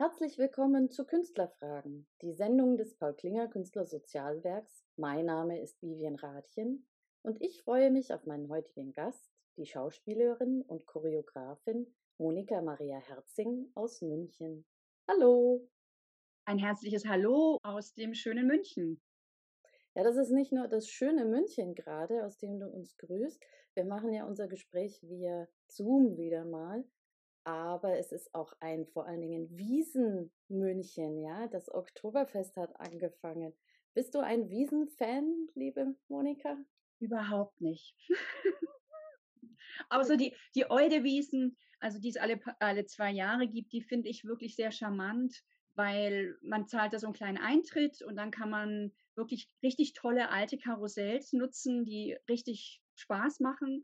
Herzlich willkommen zu Künstlerfragen, die Sendung des Paul Klinger Künstlersozialwerks. Mein Name ist Vivian Rathjen und ich freue mich auf meinen heutigen Gast, die Schauspielerin und Choreografin Monika Maria Herzing aus München. Hallo! Ein herzliches Hallo aus dem schönen München. Ja, das ist nicht nur das schöne München gerade, aus dem du uns grüßt. Wir machen ja unser Gespräch via Zoom wieder mal aber es ist auch ein vor allen Dingen Wiesenmünchen, ja. Das Oktoberfest hat angefangen. Bist du ein Wiesenfan, liebe Monika? Überhaupt nicht. Außer die, die Eudewiesen, also die es alle, alle zwei Jahre gibt, die finde ich wirklich sehr charmant, weil man zahlt da so einen kleinen Eintritt und dann kann man wirklich richtig tolle alte Karussells nutzen, die richtig Spaß machen.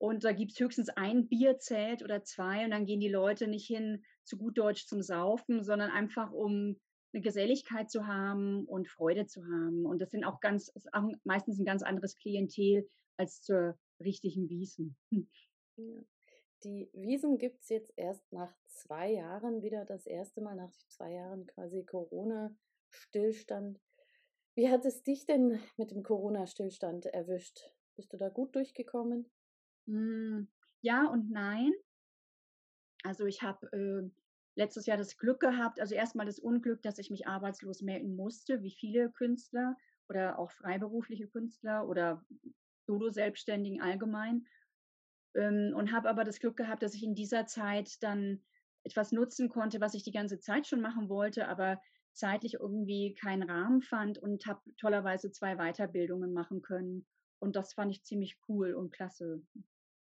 Und da gibt es höchstens ein Bierzelt oder zwei und dann gehen die Leute nicht hin zu gut Deutsch zum Saufen, sondern einfach um eine Geselligkeit zu haben und Freude zu haben. Und das sind auch ganz, auch meistens ein ganz anderes Klientel als zur richtigen Wiesen. Hm. Die Wiesen gibt es jetzt erst nach zwei Jahren wieder, das erste Mal nach zwei Jahren quasi Corona-Stillstand. Wie hat es dich denn mit dem Corona-Stillstand erwischt? Bist du da gut durchgekommen? Hm, ja und nein. Also ich habe äh, letztes Jahr das Glück gehabt, also erstmal das Unglück, dass ich mich arbeitslos melden musste, wie viele Künstler oder auch freiberufliche Künstler oder Solo-Selbstständigen allgemein. Ähm, und habe aber das Glück gehabt, dass ich in dieser Zeit dann etwas nutzen konnte, was ich die ganze Zeit schon machen wollte, aber zeitlich irgendwie keinen Rahmen fand und habe tollerweise zwei Weiterbildungen machen können. Und das fand ich ziemlich cool und klasse.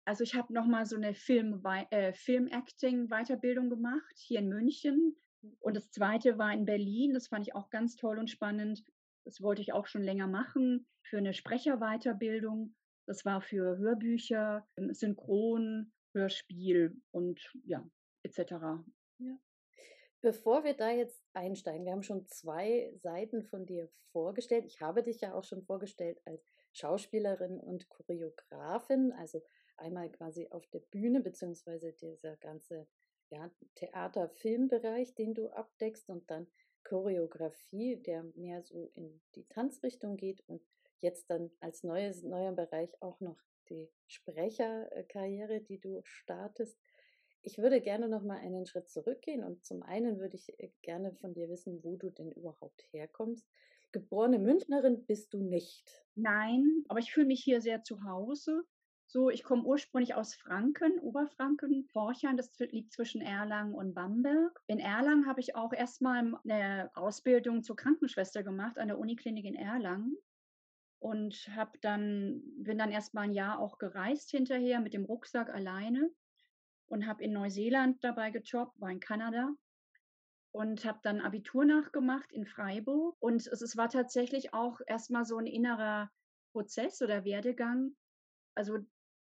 Also ich habe nochmal so eine Film, äh, Film-Acting-Weiterbildung gemacht hier in München. Und das zweite war in Berlin. Das fand ich auch ganz toll und spannend. Das wollte ich auch schon länger machen für eine Sprecherweiterbildung. Das war für Hörbücher, ähm, Synchron, Hörspiel und ja, etc. Ja. Bevor wir da jetzt einsteigen, wir haben schon zwei Seiten von dir vorgestellt. Ich habe dich ja auch schon vorgestellt als Schauspielerin und Choreografin, also einmal quasi auf der Bühne, beziehungsweise dieser ganze ja, Theater-Filmbereich, den du abdeckst und dann Choreografie, der mehr so in die Tanzrichtung geht und jetzt dann als neues, neuer Bereich auch noch die Sprecherkarriere, die du startest. Ich würde gerne noch mal einen Schritt zurückgehen und zum einen würde ich äh, gerne von dir wissen, wo du denn überhaupt herkommst. Geborene Münchnerin bist du nicht. Nein, aber ich fühle mich hier sehr zu Hause. So, ich komme ursprünglich aus Franken, Oberfranken, Forchern, das liegt zwischen Erlangen und Bamberg. In Erlangen habe ich auch erstmal eine Ausbildung zur Krankenschwester gemacht an der Uniklinik in Erlangen und habe dann bin dann erstmal ein Jahr auch gereist hinterher mit dem Rucksack alleine und habe in Neuseeland dabei gejobbt, war in Kanada und habe dann Abitur nachgemacht in Freiburg. Und es, es war tatsächlich auch erstmal so ein innerer Prozess oder Werdegang. Also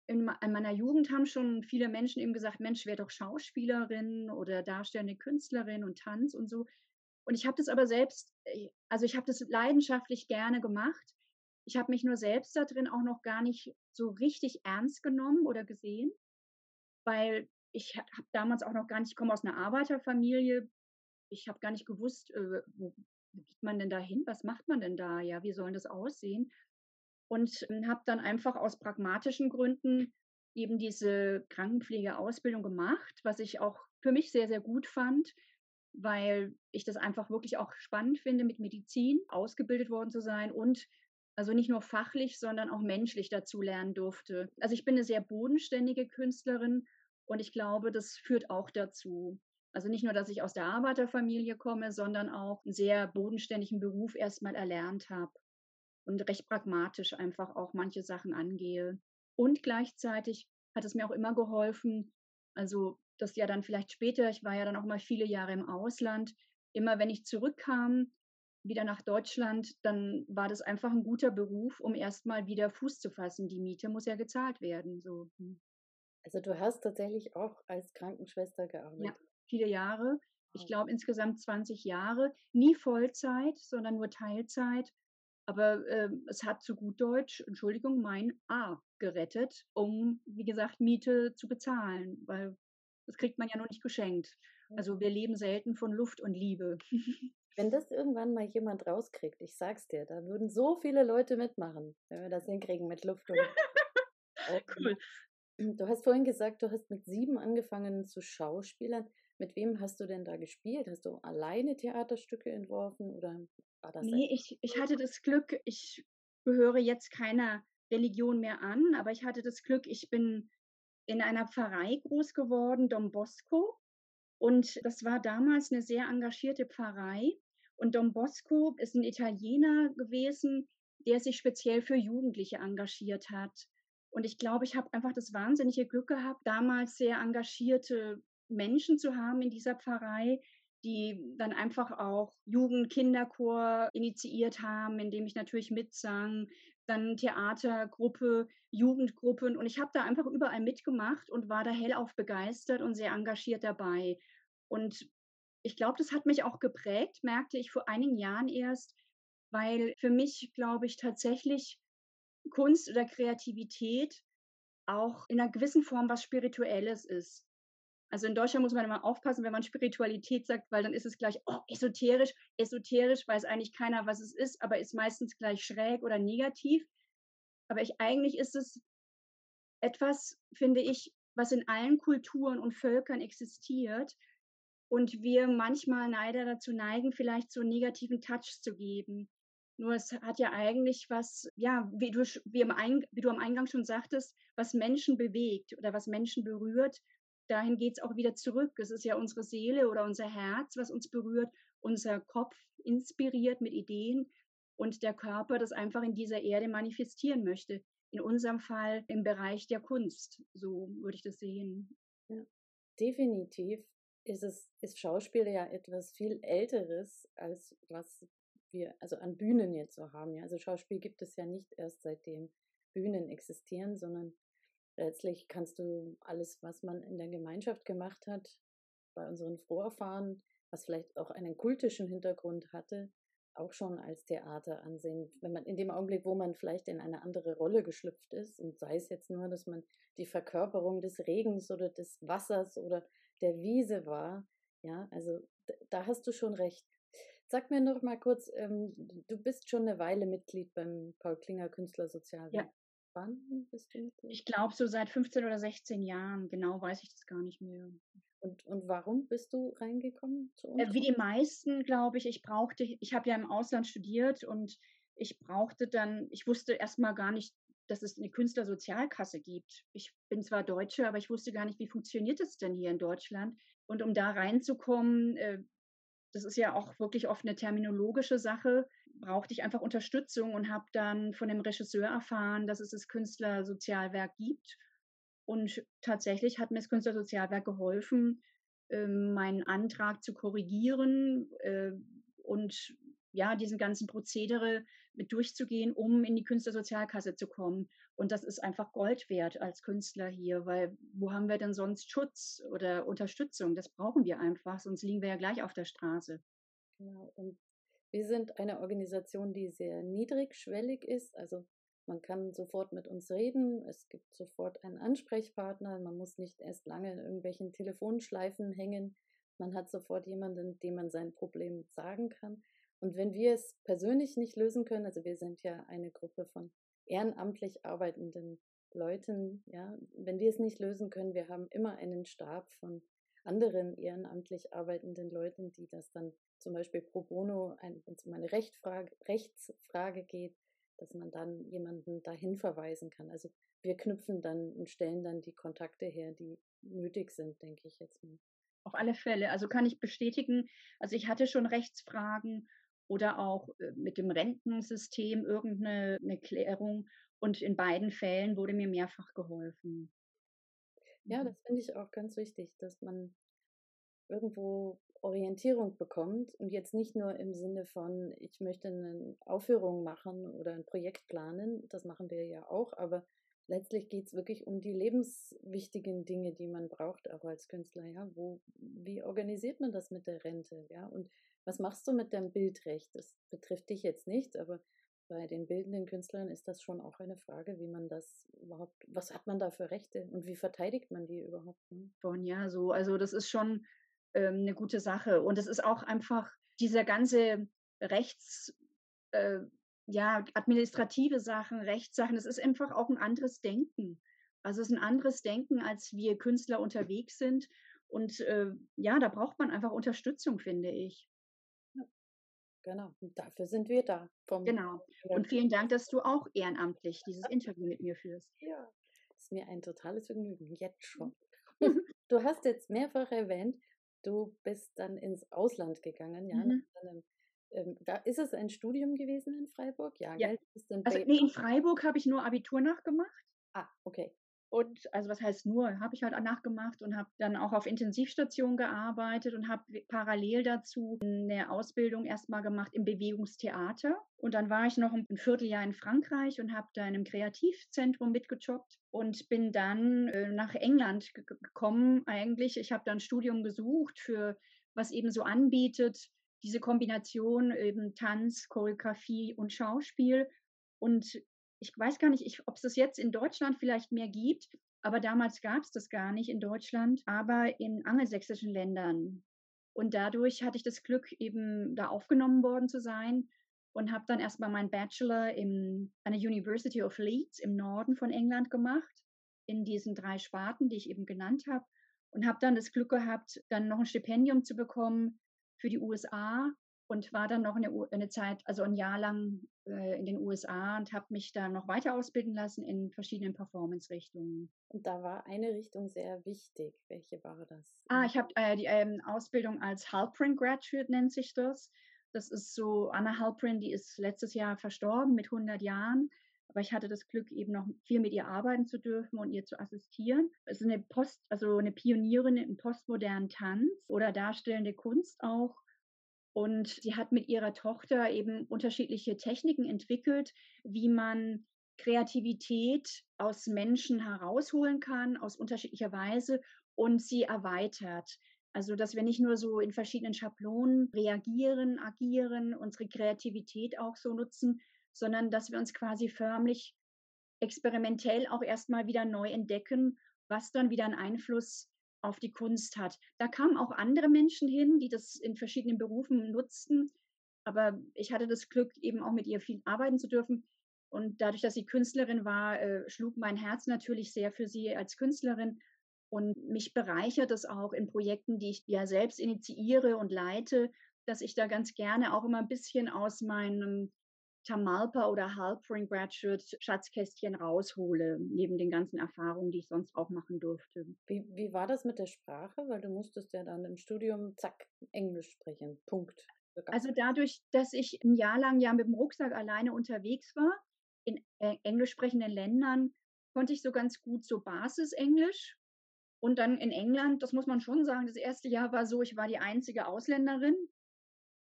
in, in, meiner Jugend haben schon viele Menschen eben gesagt, Mensch, wäre doch Schauspielerin oder darstellende Künstlerin und Tanz und so. Und ich habe das aber selbst, äh, also ich habe das leidenschaftlich gerne gemacht. Ich habe mich nur selbst da drin auch noch gar nicht so richtig ernst genommen oder gesehen, weil ich habe damals auch noch gar nicht, ich komme aus einer Arbeiterfamilie, ich habe gar nicht gewusst, äh, wo, wo geht man denn da hin? Was macht man denn da? Ja, wie soll das aussehen? Und äh, habe dann einfach aus pragmatischen Gründen eben diese Krankenpflegeausbildung gemacht, was ich auch für mich sehr, sehr gut fand, weil ich das einfach wirklich auch spannend finde, mit Medizin ausgebildet worden zu sein und also nicht nur fachlich, sondern auch menschlich dazu lernen durfte. Also ich bin eine sehr bodenständige Künstlerin und ich glaube, das führt auch dazu. Also nicht nur, dass ich aus der Arbeiterfamilie komme, sondern auch einen sehr bodenständigen Beruf erstmal erlernt habe und recht pragmatisch einfach auch manche Sachen angehe. Und gleichzeitig hat es mir auch immer geholfen, also das ja dann vielleicht später, ich war ja dann auch mal viele Jahre im Ausland, immer wenn ich zurückkam, wieder nach Deutschland, dann war das einfach ein guter Beruf, um erstmal wieder Fuß zu fassen. Die Miete muss ja gezahlt werden. So. Hm. Also du hast tatsächlich auch als Krankenschwester gearbeitet. Ja, viele Jahre. Ich glaube insgesamt 20 Jahre. Nie Vollzeit, sondern nur Teilzeit. Aber äh, es hat zu gut Deutsch, Entschuldigung, mein A gerettet, um, wie gesagt, Miete zu bezahlen, weil das kriegt man ja noch nicht geschenkt. Also wir leben selten von Luft und Liebe. Wenn das irgendwann mal jemand rauskriegt, ich sag's dir, da würden so viele Leute mitmachen, wenn wir das hinkriegen mit Luft und cool. Du hast vorhin gesagt, du hast mit sieben angefangen zu Schauspielern. Mit wem hast du denn da gespielt? Hast du alleine Theaterstücke entworfen oder war das? Nee, ich, ich hatte das Glück, ich gehöre jetzt keiner Religion mehr an, aber ich hatte das Glück, ich bin in einer Pfarrei groß geworden, Dom Bosco. Und das war damals eine sehr engagierte Pfarrei. Und Dom Bosco ist ein Italiener gewesen, der sich speziell für Jugendliche engagiert hat. Und ich glaube, ich habe einfach das wahnsinnige Glück gehabt, damals sehr engagierte Menschen zu haben in dieser Pfarrei, die dann einfach auch Jugend-Kinderchor initiiert haben, in dem ich natürlich mitsang, dann Theatergruppe, Jugendgruppen und ich habe da einfach überall mitgemacht und war da hellauf begeistert und sehr engagiert dabei. Und ich glaube, das hat mich auch geprägt, merkte ich vor einigen Jahren erst, weil für mich, glaube ich, tatsächlich Kunst oder Kreativität auch in einer gewissen Form was Spirituelles ist. Also in Deutschland muss man immer aufpassen, wenn man Spiritualität sagt, weil dann ist es gleich oh, esoterisch. Esoterisch weiß eigentlich keiner, was es ist, aber ist meistens gleich schräg oder negativ. Aber ich, eigentlich ist es etwas, finde ich, was in allen Kulturen und Völkern existiert und wir manchmal leider dazu neigen, vielleicht so einen negativen Touch zu geben. Nur es hat ja eigentlich was, ja, wie du, wie, im Ein, wie du am Eingang schon sagtest, was Menschen bewegt oder was Menschen berührt dahin geht es auch wieder zurück. Es ist ja unsere Seele oder unser Herz, was uns berührt, unser Kopf inspiriert mit Ideen und der Körper das einfach in dieser Erde manifestieren möchte. In unserem Fall im Bereich der Kunst, so würde ich das sehen. Ja, definitiv ist es ist Schauspiel ja etwas viel älteres als was wir also an Bühnen jetzt so haben. Ja, also Schauspiel gibt es ja nicht erst seitdem Bühnen existieren, sondern letztlich kannst du alles, was man in der Gemeinschaft gemacht hat, bei unseren Vorfahren, was vielleicht auch einen kultischen Hintergrund hatte, auch schon als Theater ansehen. Wenn man in dem Augenblick, wo man vielleicht in eine andere Rolle geschlüpft ist, und sei es jetzt nur, dass man die Verkörperung des Regens oder des Wassers oder der Wiese war, ja, also da hast du schon recht. Sag mir noch mal kurz, ähm, du bist schon eine Weile Mitglied beim Paul Klinger Künstlersozialwerk. Ja. Wann bist du Mitglied? Ich glaube, so seit 15 oder 16 Jahren. Genau weiß ich das gar nicht mehr. Und, und warum bist du reingekommen zu uns? Äh, wie die meisten, glaube ich. Ich brauchte, ich habe ja im Ausland studiert und ich brauchte dann, ich wusste erstmal gar nicht, dass es eine Künstlersozialkasse gibt. Ich bin zwar Deutsche, aber ich wusste gar nicht, wie funktioniert das denn hier in Deutschland. Und um da reinzukommen, äh, das ist ja auch wirklich oft eine terminologische Sache brauchte ich einfach Unterstützung und habe dann von dem Regisseur erfahren, dass es das Künstlersozialwerk gibt. Und tatsächlich hat mir das Künstlersozialwerk geholfen, ähm, meinen Antrag zu korrigieren äh, und ja, diesen ganzen Prozedere mit durchzugehen, um in die Künstlersozialkasse zu kommen. Und das ist einfach Gold wert als Künstler hier, weil wo haben wir denn sonst Schutz oder Unterstützung? Das brauchen wir einfach, sonst liegen wir ja gleich auf der Straße. Genau. Und wir sind eine Organisation, die sehr niedrigschwellig ist. Also man kann sofort mit uns reden. Es gibt sofort einen Ansprechpartner. Man muss nicht erst lange in irgendwelchen Telefonschleifen hängen. Man hat sofort jemanden, dem man sein Problem sagen kann. Und wenn wir es persönlich nicht lösen können, also wir sind ja eine Gruppe von ehrenamtlich arbeitenden Leuten, ja, wenn wir es nicht lösen können, wir haben immer einen Stab von anderen ehrenamtlich arbeitenden Leuten, die das dann zum Beispiel pro bono, wenn es um eine Rechtsfrage, Rechtsfrage geht, dass man dann jemanden dahin verweisen kann. Also wir knüpfen dann und stellen dann die Kontakte her, die nötig sind, denke ich jetzt mal. Auf alle Fälle. Also kann ich bestätigen, also ich hatte schon Rechtsfragen oder auch äh, mit dem Rentensystem irgendeine Klärung und in beiden Fällen wurde mir mehrfach geholfen. Ja, das finde ich auch ganz wichtig, dass man irgendwo Orientierung bekommt und jetzt nicht nur im Sinne von, ich möchte eine Aufführung machen oder ein Projekt planen, das machen wir ja auch, aber letztlich geht es wirklich um die lebenswichtigen Dinge, die man braucht, auch als Künstler. Ja, wo, wie organisiert man das mit der Rente? Ja, und was machst du mit deinem Bildrecht? Das betrifft dich jetzt nicht, aber bei den bildenden Künstlern ist das schon auch eine Frage, wie man das überhaupt, was hat man da für Rechte und wie verteidigt man die überhaupt? Ne? Von ja, so, also das ist schon ähm, eine gute Sache. Und es ist auch einfach dieser ganze Rechts, äh, ja, administrative Sachen, Rechtssachen, das ist einfach auch ein anderes Denken. Also es ist ein anderes Denken, als wir Künstler unterwegs sind. Und äh, ja, da braucht man einfach Unterstützung, finde ich. Genau, und dafür sind wir da. genau. Und vielen Dank, dass du auch ehrenamtlich dieses Interview mit mir führst. Ja, ist mir ein totales Vergnügen, jetzt schon. du hast jetzt mehrfach erwähnt, du bist dann ins Ausland gegangen, ja. Mhm. Einem, ähm, ist es ein Studium gewesen in Freiburg? Ja, ja. also nee, in Freiburg habe ich nur Abitur nachgemacht. Ah, okay. Und also was heißt nur, habe ich halt nachgemacht und habe dann auch auf Intensivstation gearbeitet und habe parallel dazu eine Ausbildung erstmal gemacht im Bewegungstheater. Und dann war ich noch ein Vierteljahr in Frankreich und habe da in einem Kreativzentrum mitgejobbt und bin dann äh, nach England gekommen eigentlich. Ich habe dann Studium gesucht für was eben so anbietet, diese Kombination eben Tanz, Choreografie und Schauspiel. Und ich weiß gar nicht, ob es das jetzt in Deutschland vielleicht mehr gibt, aber damals gab es das gar nicht in Deutschland, aber in angelsächsischen Ländern. Und dadurch hatte ich das Glück, eben da aufgenommen worden zu sein und habe dann erstmal meinen Bachelor im, an der University of Leeds im Norden von England gemacht, in diesen drei Sparten, die ich eben genannt habe. Und habe dann das Glück gehabt, dann noch ein Stipendium zu bekommen für die USA und war dann noch eine, eine Zeit, also ein Jahr lang äh, in den USA und habe mich da noch weiter ausbilden lassen in verschiedenen Performance-Richtungen. Und da war eine Richtung sehr wichtig. Welche war das? Ah, ich habe äh, die ähm, Ausbildung als Halprin Graduate nennt sich das. Das ist so, Anna Halprin, die ist letztes Jahr verstorben mit 100 Jahren. Aber ich hatte das Glück, eben noch viel mit ihr arbeiten zu dürfen und ihr zu assistieren. Es ist eine Post, also eine Pionierin im postmodernen Tanz oder darstellende Kunst auch. Und sie hat mit ihrer Tochter eben unterschiedliche Techniken entwickelt, wie man Kreativität aus Menschen herausholen kann, aus unterschiedlicher Weise und sie erweitert. Also, dass wir nicht nur so in verschiedenen Schablonen reagieren, agieren, unsere Kreativität auch so nutzen, sondern dass wir uns quasi förmlich experimentell auch erstmal wieder neu entdecken, was dann wieder einen Einfluss auf die Kunst hat. Da kamen auch andere Menschen hin, die das in verschiedenen Berufen nutzten. Aber ich hatte das Glück, eben auch mit ihr viel arbeiten zu dürfen. Und dadurch, dass sie Künstlerin war, äh, schlug mein Herz natürlich sehr für sie als Künstlerin. Und mich bereichert es auch in Projekten, die ich ja selbst initiiere und leite, dass ich da ganz gerne auch immer ein bisschen aus meinem Tamalpa oder Halpring Graduate Schatzkästchen raushole, neben den ganzen Erfahrungen, die ich sonst auch machen durfte. Wie, wie war das mit der Sprache? Weil du musstest ja dann im Studium, zack, Englisch sprechen. Punkt. Also dadurch, dass ich ein Jahr lang ja mit dem Rucksack alleine unterwegs war, in äh, englisch sprechenden Ländern, konnte ich so ganz gut so Basisenglisch. Und dann in England, das muss man schon sagen, das erste Jahr war so, ich war die einzige Ausländerin.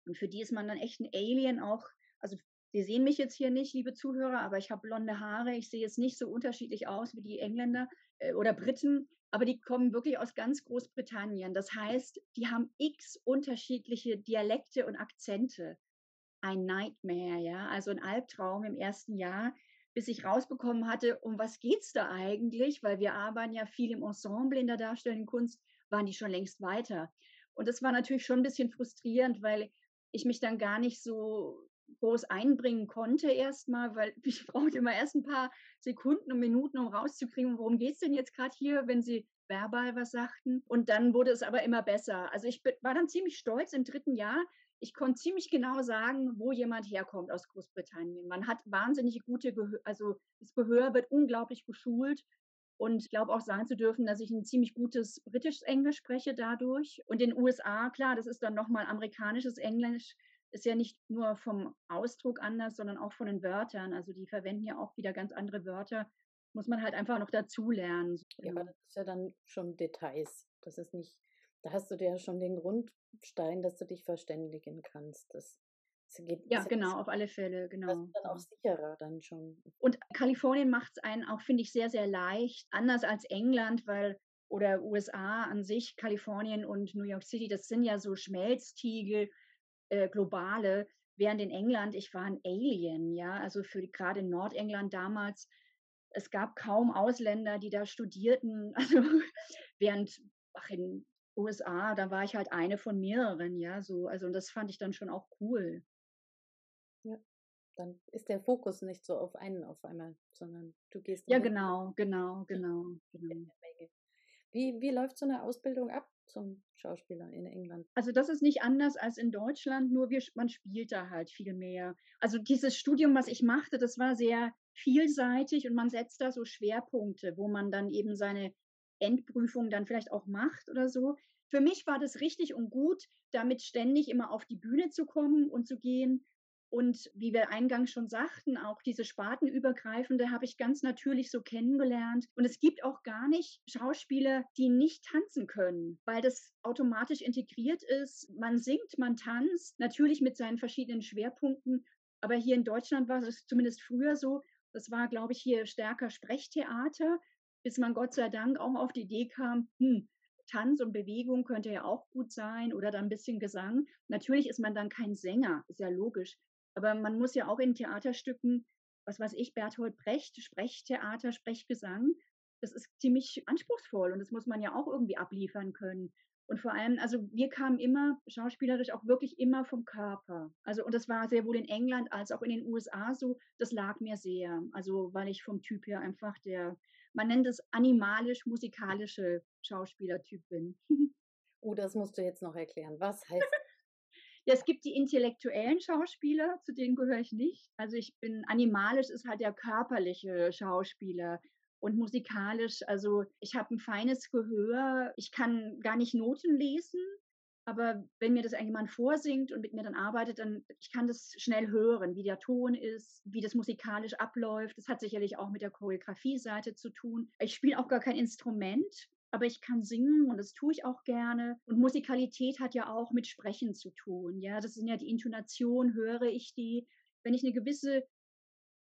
Und für die ist man dann echt ein Alien auch. Also Sie sehen mich jetzt hier nicht, liebe Zuhörer, aber ich habe blonde Haare. Ich sehe jetzt nicht so unterschiedlich aus wie die Engländer äh, oder Briten, aber die kommen wirklich aus ganz Großbritannien. Das heißt, die haben x unterschiedliche Dialekte und Akzente. Ein Nightmare, ja, also ein Albtraum im ersten Jahr, bis ich rausbekommen hatte, um was geht's da eigentlich? Weil wir arbeiten ja viel im Ensemble in der darstellenden Kunst, waren die schon längst weiter. Und das war natürlich schon ein bisschen frustrierend, weil ich mich dann gar nicht so groß einbringen konnte erstmal, weil ich brauchte immer erst ein paar Sekunden und Minuten, um rauszukriegen, worum geht es denn jetzt gerade hier, wenn sie verbal was sagten. Und dann wurde es aber immer besser. Also ich war dann ziemlich stolz im dritten Jahr. Ich konnte ziemlich genau sagen, wo jemand herkommt aus Großbritannien. Man hat wahnsinnig gute Gehör, also das Gehör wird unglaublich geschult. Und ich glaube auch sagen zu dürfen, dass ich ein ziemlich gutes britisches Englisch spreche dadurch. Und in den USA, klar, das ist dann nochmal amerikanisches Englisch ist ja nicht nur vom Ausdruck anders, sondern auch von den Wörtern. Also die verwenden ja auch wieder ganz andere Wörter muss man halt einfach noch dazulernen. Ja, aber das ist ja dann schon Details. Das ist nicht, da hast du dir ja schon den Grundstein, dass du dich verständigen kannst. Das, das geht, ja, genau, auf alle Fälle, genau. Das ist dann auch sicherer dann schon. Und Kalifornien macht es einen auch, finde ich, sehr, sehr leicht. Anders als England, weil oder USA an sich, Kalifornien und New York City, das sind ja so Schmelztiegel, äh, globale, während in England, ich war ein Alien, ja, also für gerade in Nordengland damals, es gab kaum Ausländer, die da studierten, also während ach, in USA, da war ich halt eine von mehreren, ja, so, also und das fand ich dann schon auch cool. Ja, dann ist der Fokus nicht so auf einen auf einmal, sondern du gehst. Ja, genau, genau, genau, genau. Wie, wie läuft so eine Ausbildung ab zum Schauspieler in England? Also das ist nicht anders als in Deutschland, nur wir, man spielt da halt viel mehr. Also dieses Studium, was ich machte, das war sehr vielseitig und man setzt da so Schwerpunkte, wo man dann eben seine Endprüfung dann vielleicht auch macht oder so. Für mich war das richtig und gut, damit ständig immer auf die Bühne zu kommen und zu gehen und wie wir eingangs schon sagten, auch diese Spartenübergreifende habe ich ganz natürlich so kennengelernt. Und es gibt auch gar nicht Schauspieler, die nicht tanzen können, weil das automatisch integriert ist. Man singt, man tanzt, natürlich mit seinen verschiedenen Schwerpunkten. Aber hier in Deutschland war es zumindest früher so. Das war, glaube ich, hier stärker Sprechtheater, bis man Gott sei Dank auch auf die Idee kam, hm, Tanz und Bewegung könnte ja auch gut sein oder dann ein bisschen Gesang. Natürlich ist man dann kein Sänger, ist ja logisch. Aber man muss ja auch in Theaterstücken, was weiß ich, Bertolt Brecht, Sprechtheater, Sprechgesang, das ist ziemlich anspruchsvoll und das muss man ja auch irgendwie abliefern können. Und vor allem, also wir kamen immer schauspielerisch auch wirklich immer vom Körper. Also, und das war sehr wohl in England als auch in den USA so, das lag mir sehr. Also, weil ich vom Typ her einfach der, man nennt es animalisch-musikalische Schauspielertyp bin. Oh, das musst du jetzt noch erklären. Was heißt ja, es gibt die intellektuellen Schauspieler, zu denen gehöre ich nicht. Also ich bin animalisch ist halt der körperliche Schauspieler und musikalisch, also ich habe ein feines Gehör, ich kann gar nicht Noten lesen, aber wenn mir das irgendjemand vorsingt und mit mir dann arbeitet, dann ich kann das schnell hören, wie der Ton ist, wie das musikalisch abläuft. Das hat sicherlich auch mit der Choreografie-Seite zu tun. Ich spiele auch gar kein Instrument, aber ich kann singen und das tue ich auch gerne. Und Musikalität hat ja auch mit Sprechen zu tun. Ja, das sind ja die Intonation, höre ich die. Wenn ich eine gewisse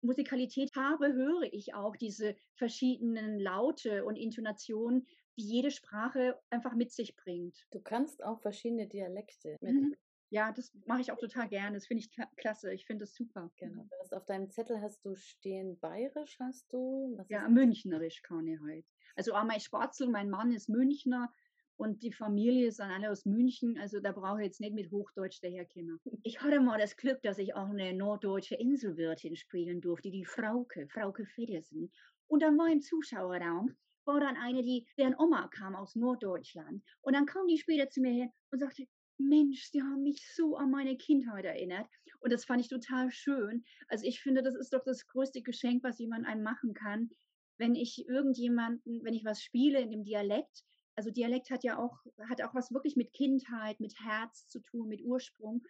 Musikalität habe, höre ich auch diese verschiedenen Laute und Intonationen, die jede Sprache einfach mit sich bringt. Du kannst auch verschiedene Dialekte mit. Mhm. Ja, das mache ich auch total gerne. Das finde ich klasse. Ich finde das super. Genau. Mhm. Auf deinem Zettel hast du stehen bayerisch, hast du? Was ja, münchnerisch kann ich halt. Also auch mein Spatzel, mein Mann ist Münchner und die Familie sind alle aus München, also da brauche ich jetzt nicht mit Hochdeutsch daherkommen. Ich hatte mal das Glück, dass ich auch eine norddeutsche Inselwirtin spielen durfte, die Frauke, Frauke Feddersen. Und dann war im Zuschauerraum, war dann eine, die, deren Oma kam aus Norddeutschland. Und dann kam die später zu mir hin und sagte, Mensch, Sie haben mich so an meine Kindheit erinnert. Und das fand ich total schön. Also ich finde, das ist doch das größte Geschenk, was jemand einem machen kann, wenn ich irgendjemanden, wenn ich was spiele in dem Dialekt, also Dialekt hat ja auch, hat auch was wirklich mit Kindheit, mit Herz zu tun, mit Ursprung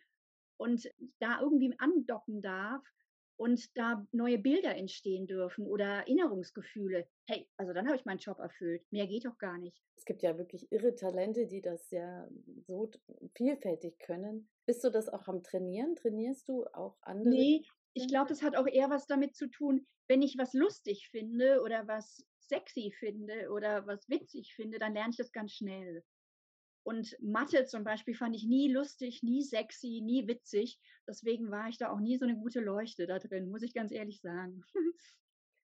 und da irgendwie andocken darf und da neue Bilder entstehen dürfen oder Erinnerungsgefühle. Hey, also dann habe ich meinen Job erfüllt. Mehr geht doch gar nicht. Es gibt ja wirklich irre Talente, die das ja so vielfältig können. Bist du das auch am Trainieren? Trainierst du auch andere? Nee, ich glaube, das hat auch eher was damit zu tun, wenn ich was lustig finde oder was sexy finde oder was witzig finde, dann lerne ich das ganz schnell. Und Mathe zum Beispiel fand ich nie lustig, nie sexy, nie witzig. Deswegen war ich da auch nie so eine gute Leuchte da drin, muss ich ganz ehrlich sagen.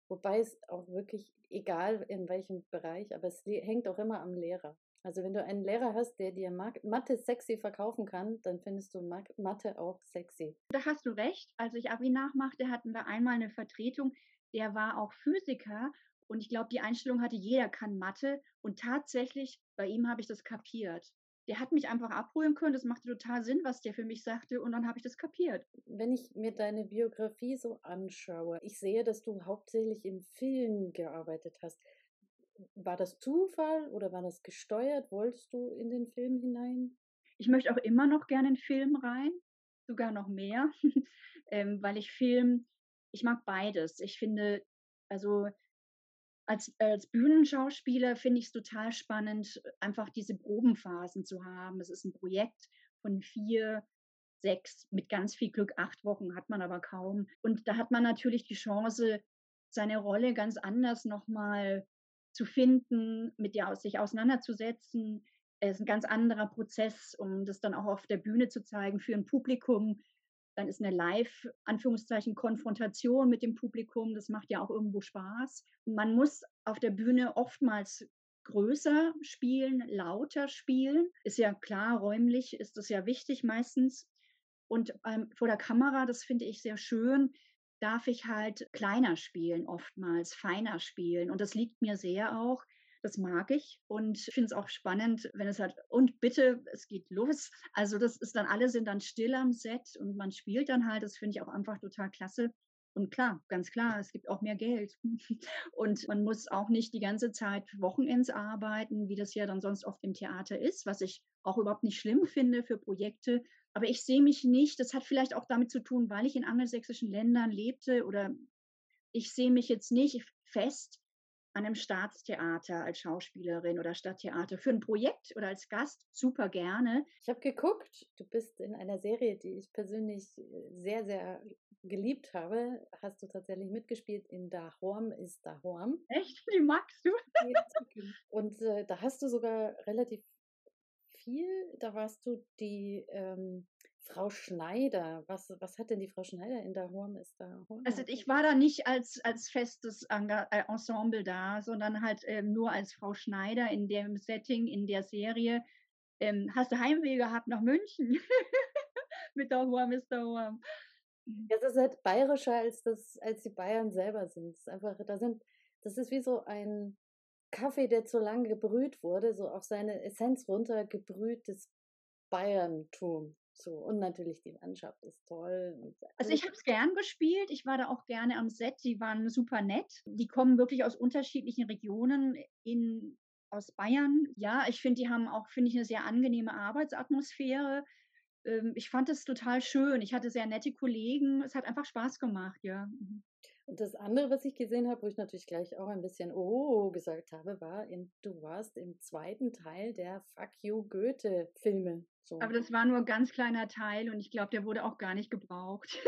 Wobei es auch wirklich, egal in welchem Bereich, aber es hängt auch immer am Lehrer. Also wenn du einen Lehrer hast, der dir Mathe sexy verkaufen kann, dann findest du Mathe auch sexy. Da hast du recht. Als ich Abi nachmachte, hatten wir einmal eine Vertretung, der war auch Physiker und ich glaube, die Einstellung hatte, jeder kann Mathe und tatsächlich, bei ihm habe ich das kapiert. Der hat mich einfach abholen können, das machte total Sinn, was der für mich sagte und dann habe ich das kapiert. Wenn ich mir deine Biografie so anschaue, ich sehe, dass du hauptsächlich im Film gearbeitet hast war das Zufall oder war das gesteuert? Wolltest du in den Film hinein? Ich möchte auch immer noch gerne in Film rein, sogar noch mehr, ähm, weil ich Film, ich mag beides. Ich finde, also als, als Bühnenschauspieler finde ich es total spannend, einfach diese Probenphasen zu haben. Es ist ein Projekt von vier, sechs, mit ganz viel Glück acht Wochen hat man aber kaum. Und da hat man natürlich die Chance, seine Rolle ganz anders nochmal zu finden, mit der sich auseinanderzusetzen. Es ist ein ganz anderer Prozess, um das dann auch auf der Bühne zu zeigen für ein Publikum. Dann ist eine Live, Anführungszeichen, Konfrontation mit dem Publikum. Das macht ja auch irgendwo Spaß. Man muss auf der Bühne oftmals größer spielen, lauter spielen. Ist ja klar, räumlich ist das ja wichtig meistens. Und ähm, vor der Kamera, das finde ich sehr schön, darf ich halt kleiner spielen, oftmals feiner spielen. Und das liegt mir sehr auch. Das mag ich und finde es auch spannend, wenn es halt, und bitte, es geht los. Also das ist dann, alle sind dann still am Set und man spielt dann halt. Das finde ich auch einfach total klasse. Und klar, ganz klar, es gibt auch mehr Geld. Und man muss auch nicht die ganze Zeit Wochenends arbeiten, wie das ja dann sonst oft im Theater ist, was ich auch überhaupt nicht schlimm finde für Projekte. Aber ich sehe mich nicht, das hat vielleicht auch damit zu tun, weil ich in angelsächsischen Ländern lebte oder ich sehe mich jetzt nicht fest an einem Staatstheater als Schauspielerin oder Stadttheater für ein Projekt oder als Gast super gerne. Ich habe geguckt, du bist in einer Serie, die ich persönlich sehr, sehr geliebt habe, hast du tatsächlich mitgespielt in Dahorm ist Dahorm. Echt? Die magst du? Und äh, da hast du sogar relativ viel. Da warst du die ähm, Frau Schneider. Was, was hat denn die Frau Schneider in der Horm ist da? Also ich war da nicht als, als festes äh, Ensemble da, sondern halt ähm, nur als Frau Schneider in dem Setting, in der Serie. Ähm, hast du Heimweh gehabt nach München? Mit der Horm ist der Horm. Das ist halt bayerischer als das, als die Bayern selber sind. Das ist einfach, da sind, das ist wie so ein Kaffee, der zu lange gebrüht wurde, so auf seine Essenz runtergebrühtes Bayerntum. So, und natürlich die Landschaft ist toll. also ich habe es gern gespielt. Ich war da auch gerne am Set. Die waren super nett. Die kommen wirklich aus unterschiedlichen Regionen in, aus Bayern. Ja, ich finde, die haben auch, finde ich, eine sehr angenehme Arbeitsatmosphäre. Ähm, ich fand es total schön. Ich hatte sehr nette Kollegen. Es hat einfach Spaß gemacht, ja. Und das andere, was ich gesehen habe, wo ich natürlich gleich auch ein bisschen Oh gesagt habe, war, in, du warst im zweiten Teil der Fuck You Goethe-Filme. So. Aber das war nur ein ganz kleiner Teil und ich glaube, der wurde auch gar nicht gebraucht.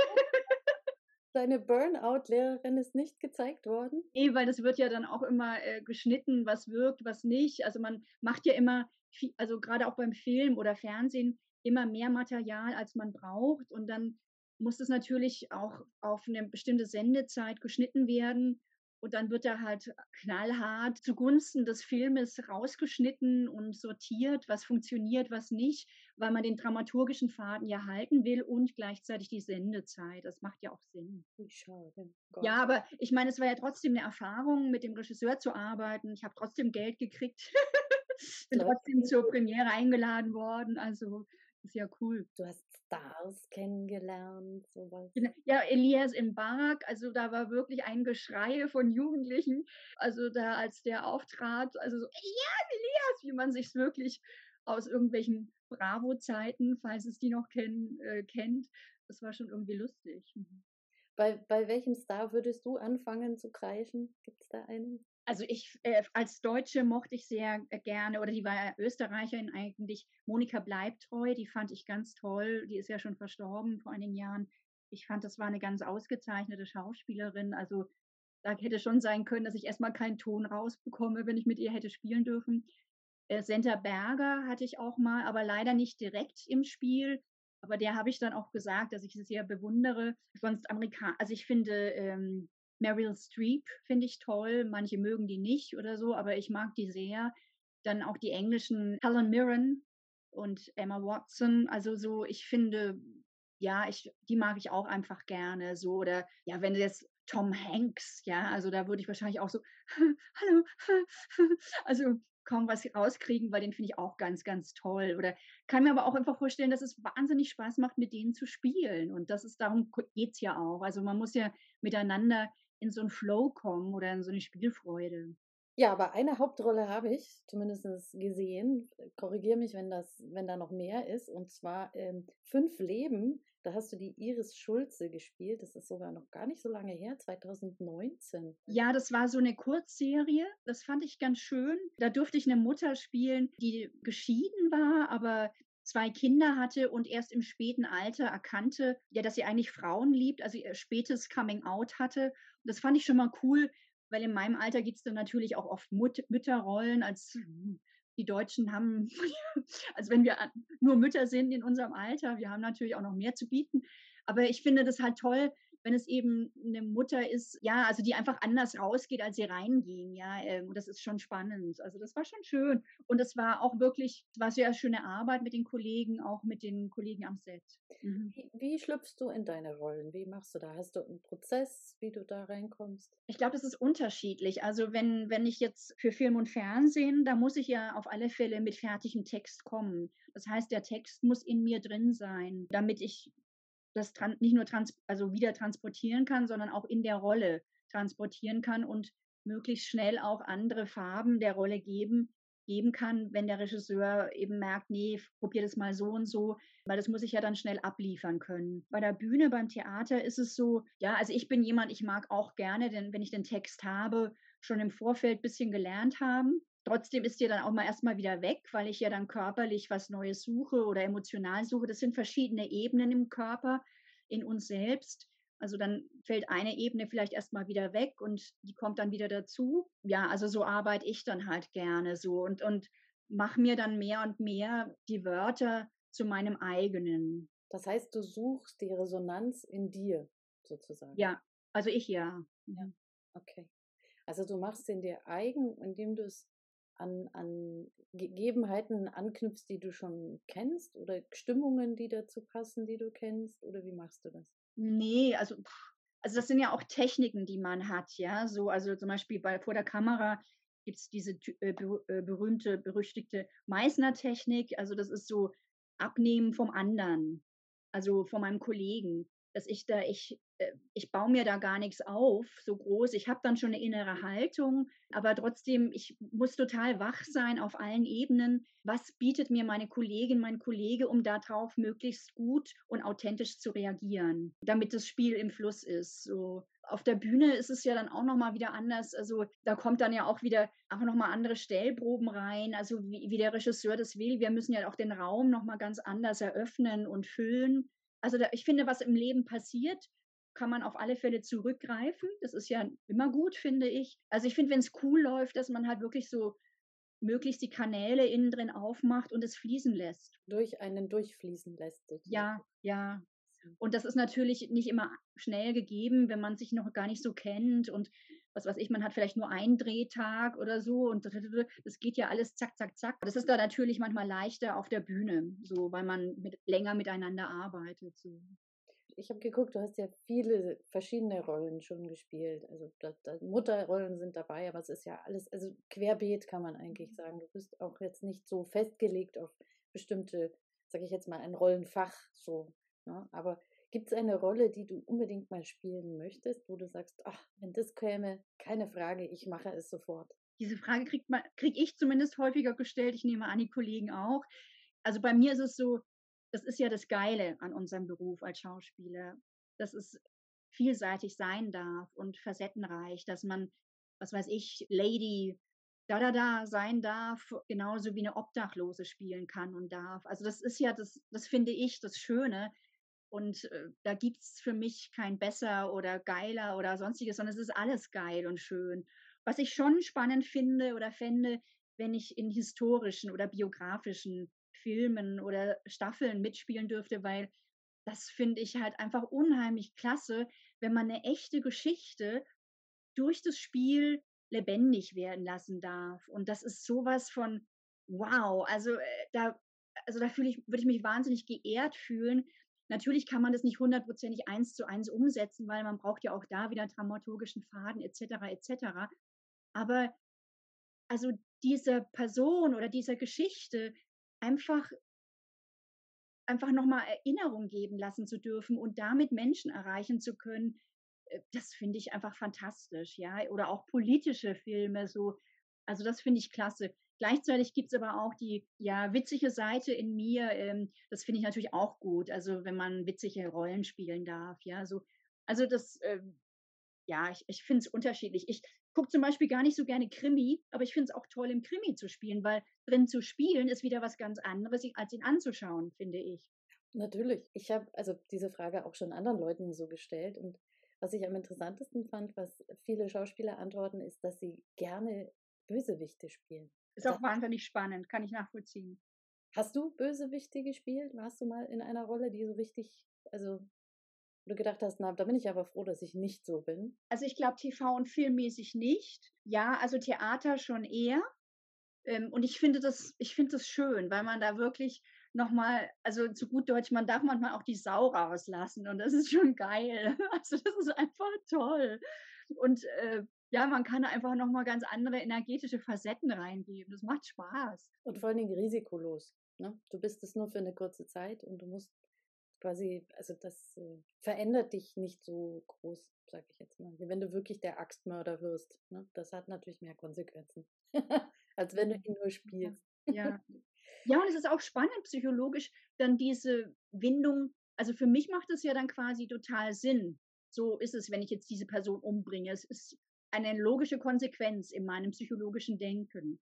Deine Burnout-Lehrerin ist nicht gezeigt worden? Nee, weil das wird ja dann auch immer äh, geschnitten, was wirkt, was nicht. Also man macht ja immer, viel, also gerade auch beim Film oder Fernsehen, immer mehr Material, als man braucht. Und dann muss es natürlich auch auf eine bestimmte Sendezeit geschnitten werden. Und dann wird er halt knallhart zugunsten des Filmes rausgeschnitten und sortiert, was funktioniert, was nicht, weil man den dramaturgischen Faden ja halten will und gleichzeitig die Sendezeit. Das macht ja auch Sinn. Schade. Gott. Ja, aber ich meine, es war ja trotzdem eine Erfahrung, mit dem Regisseur zu arbeiten. Ich habe trotzdem Geld gekriegt. Bin trotzdem zur Premiere eingeladen worden. Also ist ja cool. Du hast Stars kennengelernt, sowas. Genau. Ja, Elias im Bark, also da war wirklich ein Geschrei von Jugendlichen. Also da, als der auftrat, also so, Elias, Elias, wie man sich wirklich aus irgendwelchen Bravo-Zeiten, falls es die noch kennen, äh, kennt. Das war schon irgendwie lustig. Mhm. Bei, bei welchem Star würdest du anfangen zu kreischen? Gibt es da einen? Also ich äh, als Deutsche mochte ich sehr äh, gerne, oder die war Österreicherin eigentlich, Monika Bleibtreu, die fand ich ganz toll. Die ist ja schon verstorben vor einigen Jahren. Ich fand, das war eine ganz ausgezeichnete Schauspielerin. Also da hätte schon sein können, dass ich erstmal keinen Ton rausbekomme, wenn ich mit ihr hätte spielen dürfen. Äh, Senta Berger hatte ich auch mal, aber leider nicht direkt im Spiel. Aber der habe ich dann auch gesagt, dass ich sie sehr bewundere. Sonst Amerikaner, also ich finde ähm, Meryl Streep finde ich toll. Manche mögen die nicht oder so, aber ich mag die sehr. Dann auch die englischen Helen Mirren und Emma Watson. Also so, ich finde, ja, ich, die mag ich auch einfach gerne. So, oder ja, wenn jetzt Tom Hanks, ja, also da würde ich wahrscheinlich auch so, hallo, also kaum was rauskriegen, weil den finde ich auch ganz, ganz toll. Oder kann mir aber auch einfach vorstellen, dass es wahnsinnig Spaß macht, mit denen zu spielen. Und das ist, darum geht es ja auch. Also man muss ja miteinander in so einen Flow kommen oder in so eine Spielfreude. Ja, aber eine Hauptrolle habe ich zumindest gesehen. Korrigiere mich, wenn das, wenn da noch mehr ist. Und zwar ähm, Fünf Leben. Da hast du die Iris Schulze gespielt. Das ist sogar noch gar nicht so lange her, 2019. Ja, das war so eine Kurzserie. Das fand ich ganz schön. Da durfte ich eine Mutter spielen, die geschieden war, aber zwei Kinder hatte und erst im späten Alter erkannte, ja, dass sie eigentlich Frauen liebt, also ihr spätes Coming Out hatte. Und das fand ich schon mal cool, weil in meinem Alter gibt es dann natürlich auch oft Mut Mütterrollen als die Deutschen haben, also wenn wir nur Mütter sind in unserem Alter, wir haben natürlich auch noch mehr zu bieten. Aber ich finde das halt toll, wenn es eben eine Mutter ist, ja, also die einfach anders rausgeht, als sie reinging, ja, ähm, und das ist schon spannend. Also das war schon schön. Und es war auch wirklich, es war sehr schöne Arbeit mit den Kollegen, auch mit den Kollegen am Set. Mhm. Wie, wie schlüpfst du in deine Rollen? Wie machst du da? Hast du einen Prozess, wie du da reinkommst? Ich glaube, das ist unterschiedlich. Also wenn, wenn ich jetzt für Film und Fernsehen, da muss ich ja auf alle Fälle mit fertigem Text kommen. Das heißt, der Text muss in mir drin sein, damit ich das nicht nur trans also wieder transportieren kann, sondern auch in der Rolle transportieren kann und möglichst schnell auch andere Farben der Rolle geben, geben kann, wenn der Regisseur eben merkt, nee, probier das mal so und so, weil das muss ich ja dann schnell abliefern können. Bei der Bühne, beim Theater ist es so, ja, also ich bin jemand, ich mag auch gerne, denn wenn ich den Text habe, schon im Vorfeld bisschen gelernt haben. Trotzdem ist der dann auch mal erstmal wieder weg, weil ich ja dann körperlich was Neues suche oder emotional suche. Das sind verschiedene Ebenen im Körper, in uns selbst. Also dann fällt eine Ebene vielleicht erstmal wieder weg und die kommt dann wieder dazu. Ja, also so arbeite ich dann halt gerne so und, und mache mir dann mehr und mehr die Wörter zu meinem eigenen. Das heißt, du suchst die Resonanz in dir sozusagen. Ja, also ich ja. Ja, okay. Also du machst in dir eigen, indem du es an, an Gegebenheiten anknüpfst, die du schon kennst oder Stimmungen, die dazu passen, die du kennst? Oder wie machst du das? Nee, also, also das sind ja auch Techniken, die man hat, ja. So, also zum Beispiel bei, vor der Kamera gibt es diese äh, äh, berühmte, berüchtigte Meißner-Technik. Also das ist so Abnehmen vom anderen, also von meinem Kollegen dass ich da, ich, ich baue mir da gar nichts auf, so groß. Ich habe dann schon eine innere Haltung, aber trotzdem, ich muss total wach sein auf allen Ebenen. Was bietet mir meine Kollegin, mein Kollege, um darauf möglichst gut und authentisch zu reagieren, damit das Spiel im Fluss ist. So auf der Bühne ist es ja dann auch nochmal wieder anders. Also da kommt dann ja auch wieder auch nochmal andere Stellproben rein, also wie, wie der Regisseur das will. Wir müssen ja auch den Raum nochmal ganz anders eröffnen und füllen. Also da, ich finde, was im Leben passiert, kann man auf alle Fälle zurückgreifen. Das ist ja immer gut, finde ich. Also ich finde, wenn es cool läuft, dass man halt wirklich so möglichst die Kanäle innen drin aufmacht und es fließen lässt. Durch einen durchfließen lässt. Sozusagen. Ja, ja. Und das ist natürlich nicht immer schnell gegeben, wenn man sich noch gar nicht so kennt und was weiß ich, man hat vielleicht nur einen Drehtag oder so und das geht ja alles zack, zack, zack. Das ist da natürlich manchmal leichter auf der Bühne, so weil man mit, länger miteinander arbeitet. So. Ich habe geguckt, du hast ja viele verschiedene Rollen schon gespielt. Also da, da Mutterrollen sind dabei, aber es ist ja alles, also querbeet kann man eigentlich mhm. sagen. Du bist auch jetzt nicht so festgelegt auf bestimmte, sage ich jetzt mal, ein Rollenfach so. Ne? Aber Gibt es eine Rolle, die du unbedingt mal spielen möchtest, wo du sagst, ach, wenn das käme, keine Frage, ich mache es sofort? Diese Frage kriege ich zumindest häufiger gestellt. Ich nehme an, die Kollegen auch. Also bei mir ist es so, das ist ja das Geile an unserem Beruf als Schauspieler, dass es vielseitig sein darf und facettenreich, dass man, was weiß ich, Lady da da da sein darf, genauso wie eine Obdachlose spielen kann und darf. Also das ist ja das, das finde ich das Schöne, und äh, da gibt es für mich kein besser oder geiler oder sonstiges, sondern es ist alles geil und schön. Was ich schon spannend finde oder fände, wenn ich in historischen oder biografischen Filmen oder Staffeln mitspielen dürfte, weil das finde ich halt einfach unheimlich klasse, wenn man eine echte Geschichte durch das Spiel lebendig werden lassen darf. Und das ist sowas von wow. Also äh, da, also da fühle ich, würde ich mich wahnsinnig geehrt fühlen, Natürlich kann man das nicht hundertprozentig eins zu eins umsetzen, weil man braucht ja auch da wieder dramaturgischen Faden etc. etc. Aber also dieser Person oder dieser Geschichte einfach einfach nochmal Erinnerung geben lassen zu dürfen und damit Menschen erreichen zu können, äh, das finde ich einfach fantastisch, ja. Oder auch politische Filme, so Also das finde ich klasse. Gleichzeitig gibt es aber auch die ja witzige Seite in mir. Ähm, das finde ich natürlich auch gut. Also wenn man witzige Rollen spielen darf, ja, so. Also das, ähm, ja, ich, ich finde es unterschiedlich. Ich gucke zum Beispiel gar nicht so gerne Krimi, aber ich finde es auch toll, im Krimi zu spielen, weil drin zu spielen ist wieder was ganz anderes, als ihn anzuschauen, finde ich. Natürlich. Ich habe also diese Frage auch schon anderen Leuten so gestellt und was ich am interessantesten fand, was viele Schauspieler antworten, ist, dass sie gerne Bösewichte spielen. Ist auch wahnsinnig spannend, kann ich nachvollziehen. Hast du Bösewichte gespielt? Warst du mal in einer Rolle, die so richtig, also du gedacht hast, na, da bin ich aber froh, dass ich nicht so bin? Also ich glaube TV- und filmmäßig nicht. Ja, also Theater schon eher. Ähm, und ich finde das, ich finde das schön, weil man da wirklich nochmal, also zu gut Deutsch, man darf manchmal auch die Sau rauslassen und das ist schon geil. Also das ist einfach toll. Und äh, ja, man kann einfach nochmal ganz andere energetische Facetten reingeben. Das macht Spaß. Und vor allen Dingen risikolos. Ne? Du bist es nur für eine kurze Zeit und du musst quasi, also das äh, verändert dich nicht so groß, sag ich jetzt mal, wie wenn du wirklich der Axtmörder wirst. Ne? Das hat natürlich mehr Konsequenzen, als wenn du ihn nur spielst. Ja. Ja, und es ist auch spannend psychologisch, dann diese Windung, also für mich macht es ja dann quasi total Sinn. So ist es, wenn ich jetzt diese Person umbringe. Es ist eine logische Konsequenz in meinem psychologischen Denken.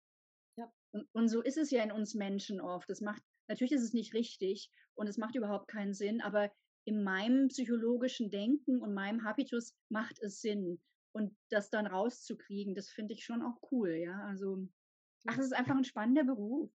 Ja. Und, und so ist es ja in uns Menschen oft. Das macht, natürlich ist es nicht richtig und es macht überhaupt keinen Sinn, aber in meinem psychologischen Denken und meinem Habitus macht es Sinn. Und das dann rauszukriegen, das finde ich schon auch cool, ja. Also, ach, es ist einfach ein spannender Beruf.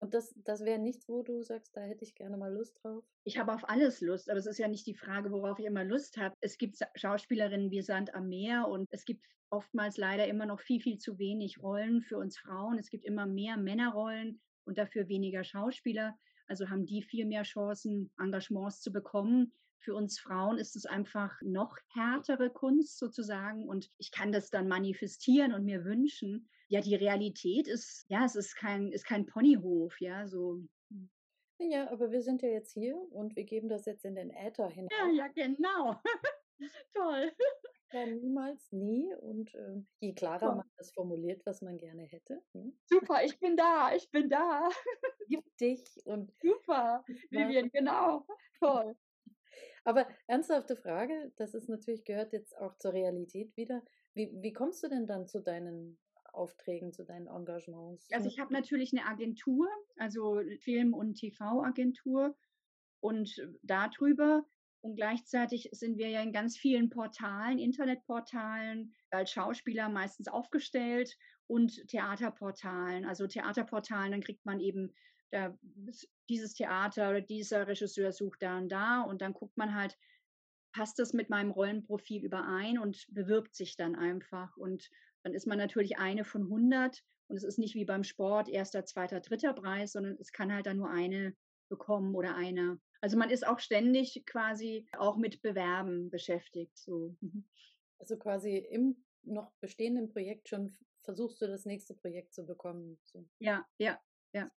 Und das, das wäre nichts, wo du sagst, da hätte ich gerne mal Lust drauf? Ich habe auf alles Lust, aber es ist ja nicht die Frage, worauf ich immer Lust habe. Es gibt Schauspielerinnen wie Sand am Meer und es gibt oftmals leider immer noch viel, viel zu wenig Rollen für uns Frauen. Es gibt immer mehr Männerrollen und dafür weniger Schauspieler. Also haben die viel mehr Chancen, Engagements zu bekommen. Für uns Frauen ist es einfach noch härtere Kunst sozusagen und ich kann das dann manifestieren und mir wünschen ja, die Realität ist, ja, es ist kein, ist kein Ponyhof, ja, so. Ja, aber wir sind ja jetzt hier und wir geben das jetzt in den Äther hinein. Ja, ja, genau. Toll. Ja, niemals, nie. Und äh, je klarer Toll. man das formuliert, was man gerne hätte. Hm? Super, ich bin da, ich bin da. Gib dich und. Super, Vivian, genau. Toll. Aber ernsthafte Frage, das ist natürlich, gehört jetzt auch zur Realität wieder. Wie, wie kommst du denn dann zu deinen Aufträgen, zu deinen Engagements? Also ich habe natürlich eine Agentur, also Film- und TV-Agentur und darüber und gleichzeitig sind wir ja in ganz vielen Portalen, Internetportalen, als Schauspieler meistens aufgestellt und Theaterportalen. Also Theaterportalen, dann kriegt man eben da, dieses Theater oder dieser Regisseur sucht da und da und dann guckt man halt, passt das mit meinem Rollenprofil überein und bewirbt sich dann einfach. Und dann ist man natürlich eine von 100 und es ist nicht wie beim Sport erster, zweiter, dritter Preis, sondern es kann halt dann nur eine bekommen oder einer. Also man ist auch ständig quasi auch mit Bewerben beschäftigt. So. Mhm. Also quasi im noch bestehenden Projekt schon versuchst du das nächste Projekt zu bekommen. So. Ja, ja, ja.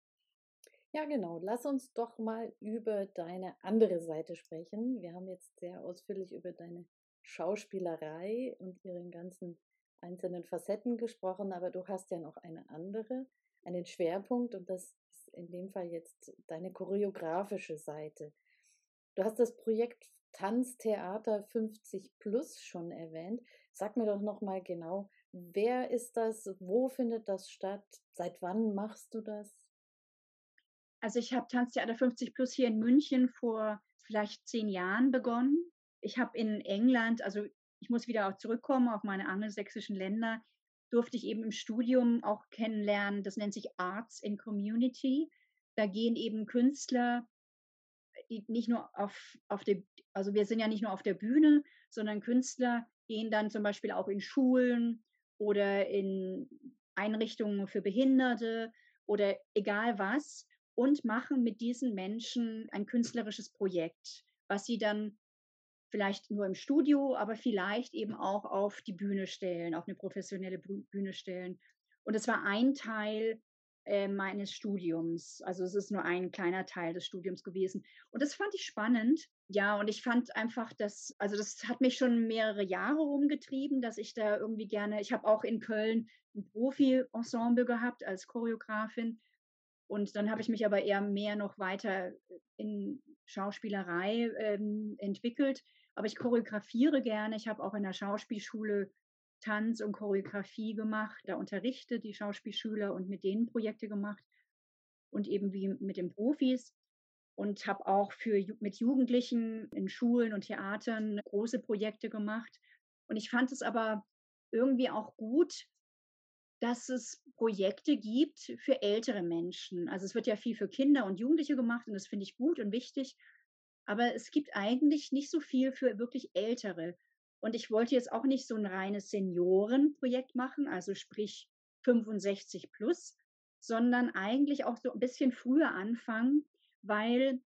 Ja, genau. Lass uns doch mal über deine andere Seite sprechen. Wir haben jetzt sehr ausführlich über deine Schauspielerei und ihren ganzen einzelnen Facetten gesprochen, aber du hast ja noch eine andere, einen Schwerpunkt und das ist in dem Fall jetzt deine choreografische Seite. Du hast das Projekt Tanztheater 50 Plus schon erwähnt. Sag mir doch noch mal genau, wer ist das? Wo findet das statt? Seit wann machst du das? Also ich habe Tanztheater 50 Plus hier in München vor vielleicht zehn Jahren begonnen. Ich habe in England, also ich muss wieder auch zurückkommen auf meine angelsächsischen Länder, durfte ich eben im Studium auch kennenlernen, das nennt sich Arts in Community. Da gehen eben Künstler nicht nur auf, auf der, also wir sind ja nicht nur auf der Bühne, sondern Künstler gehen dann zum Beispiel auch in Schulen oder in Einrichtungen für Behinderte oder egal was und machen mit diesen Menschen ein künstlerisches Projekt, was sie dann vielleicht nur im Studio, aber vielleicht eben auch auf die Bühne stellen, auf eine professionelle Bühne stellen. Und es war ein Teil äh, meines Studiums. Also es ist nur ein kleiner Teil des Studiums gewesen. Und das fand ich spannend. Ja, und ich fand einfach, dass, also das hat mich schon mehrere Jahre rumgetrieben, dass ich da irgendwie gerne, ich habe auch in Köln ein Profi-Ensemble gehabt als Choreografin. Und dann habe ich mich aber eher mehr noch weiter in Schauspielerei ähm, entwickelt. Aber ich choreografiere gerne. Ich habe auch in der Schauspielschule Tanz und Choreografie gemacht. Da unterrichte die Schauspielschüler und mit denen Projekte gemacht. Und eben wie mit den Profis. Und habe auch für, mit Jugendlichen in Schulen und Theatern große Projekte gemacht. Und ich fand es aber irgendwie auch gut, dass es Projekte gibt für ältere Menschen. Also es wird ja viel für Kinder und Jugendliche gemacht und das finde ich gut und wichtig. Aber es gibt eigentlich nicht so viel für wirklich Ältere. Und ich wollte jetzt auch nicht so ein reines Seniorenprojekt machen, also sprich 65 plus, sondern eigentlich auch so ein bisschen früher anfangen, weil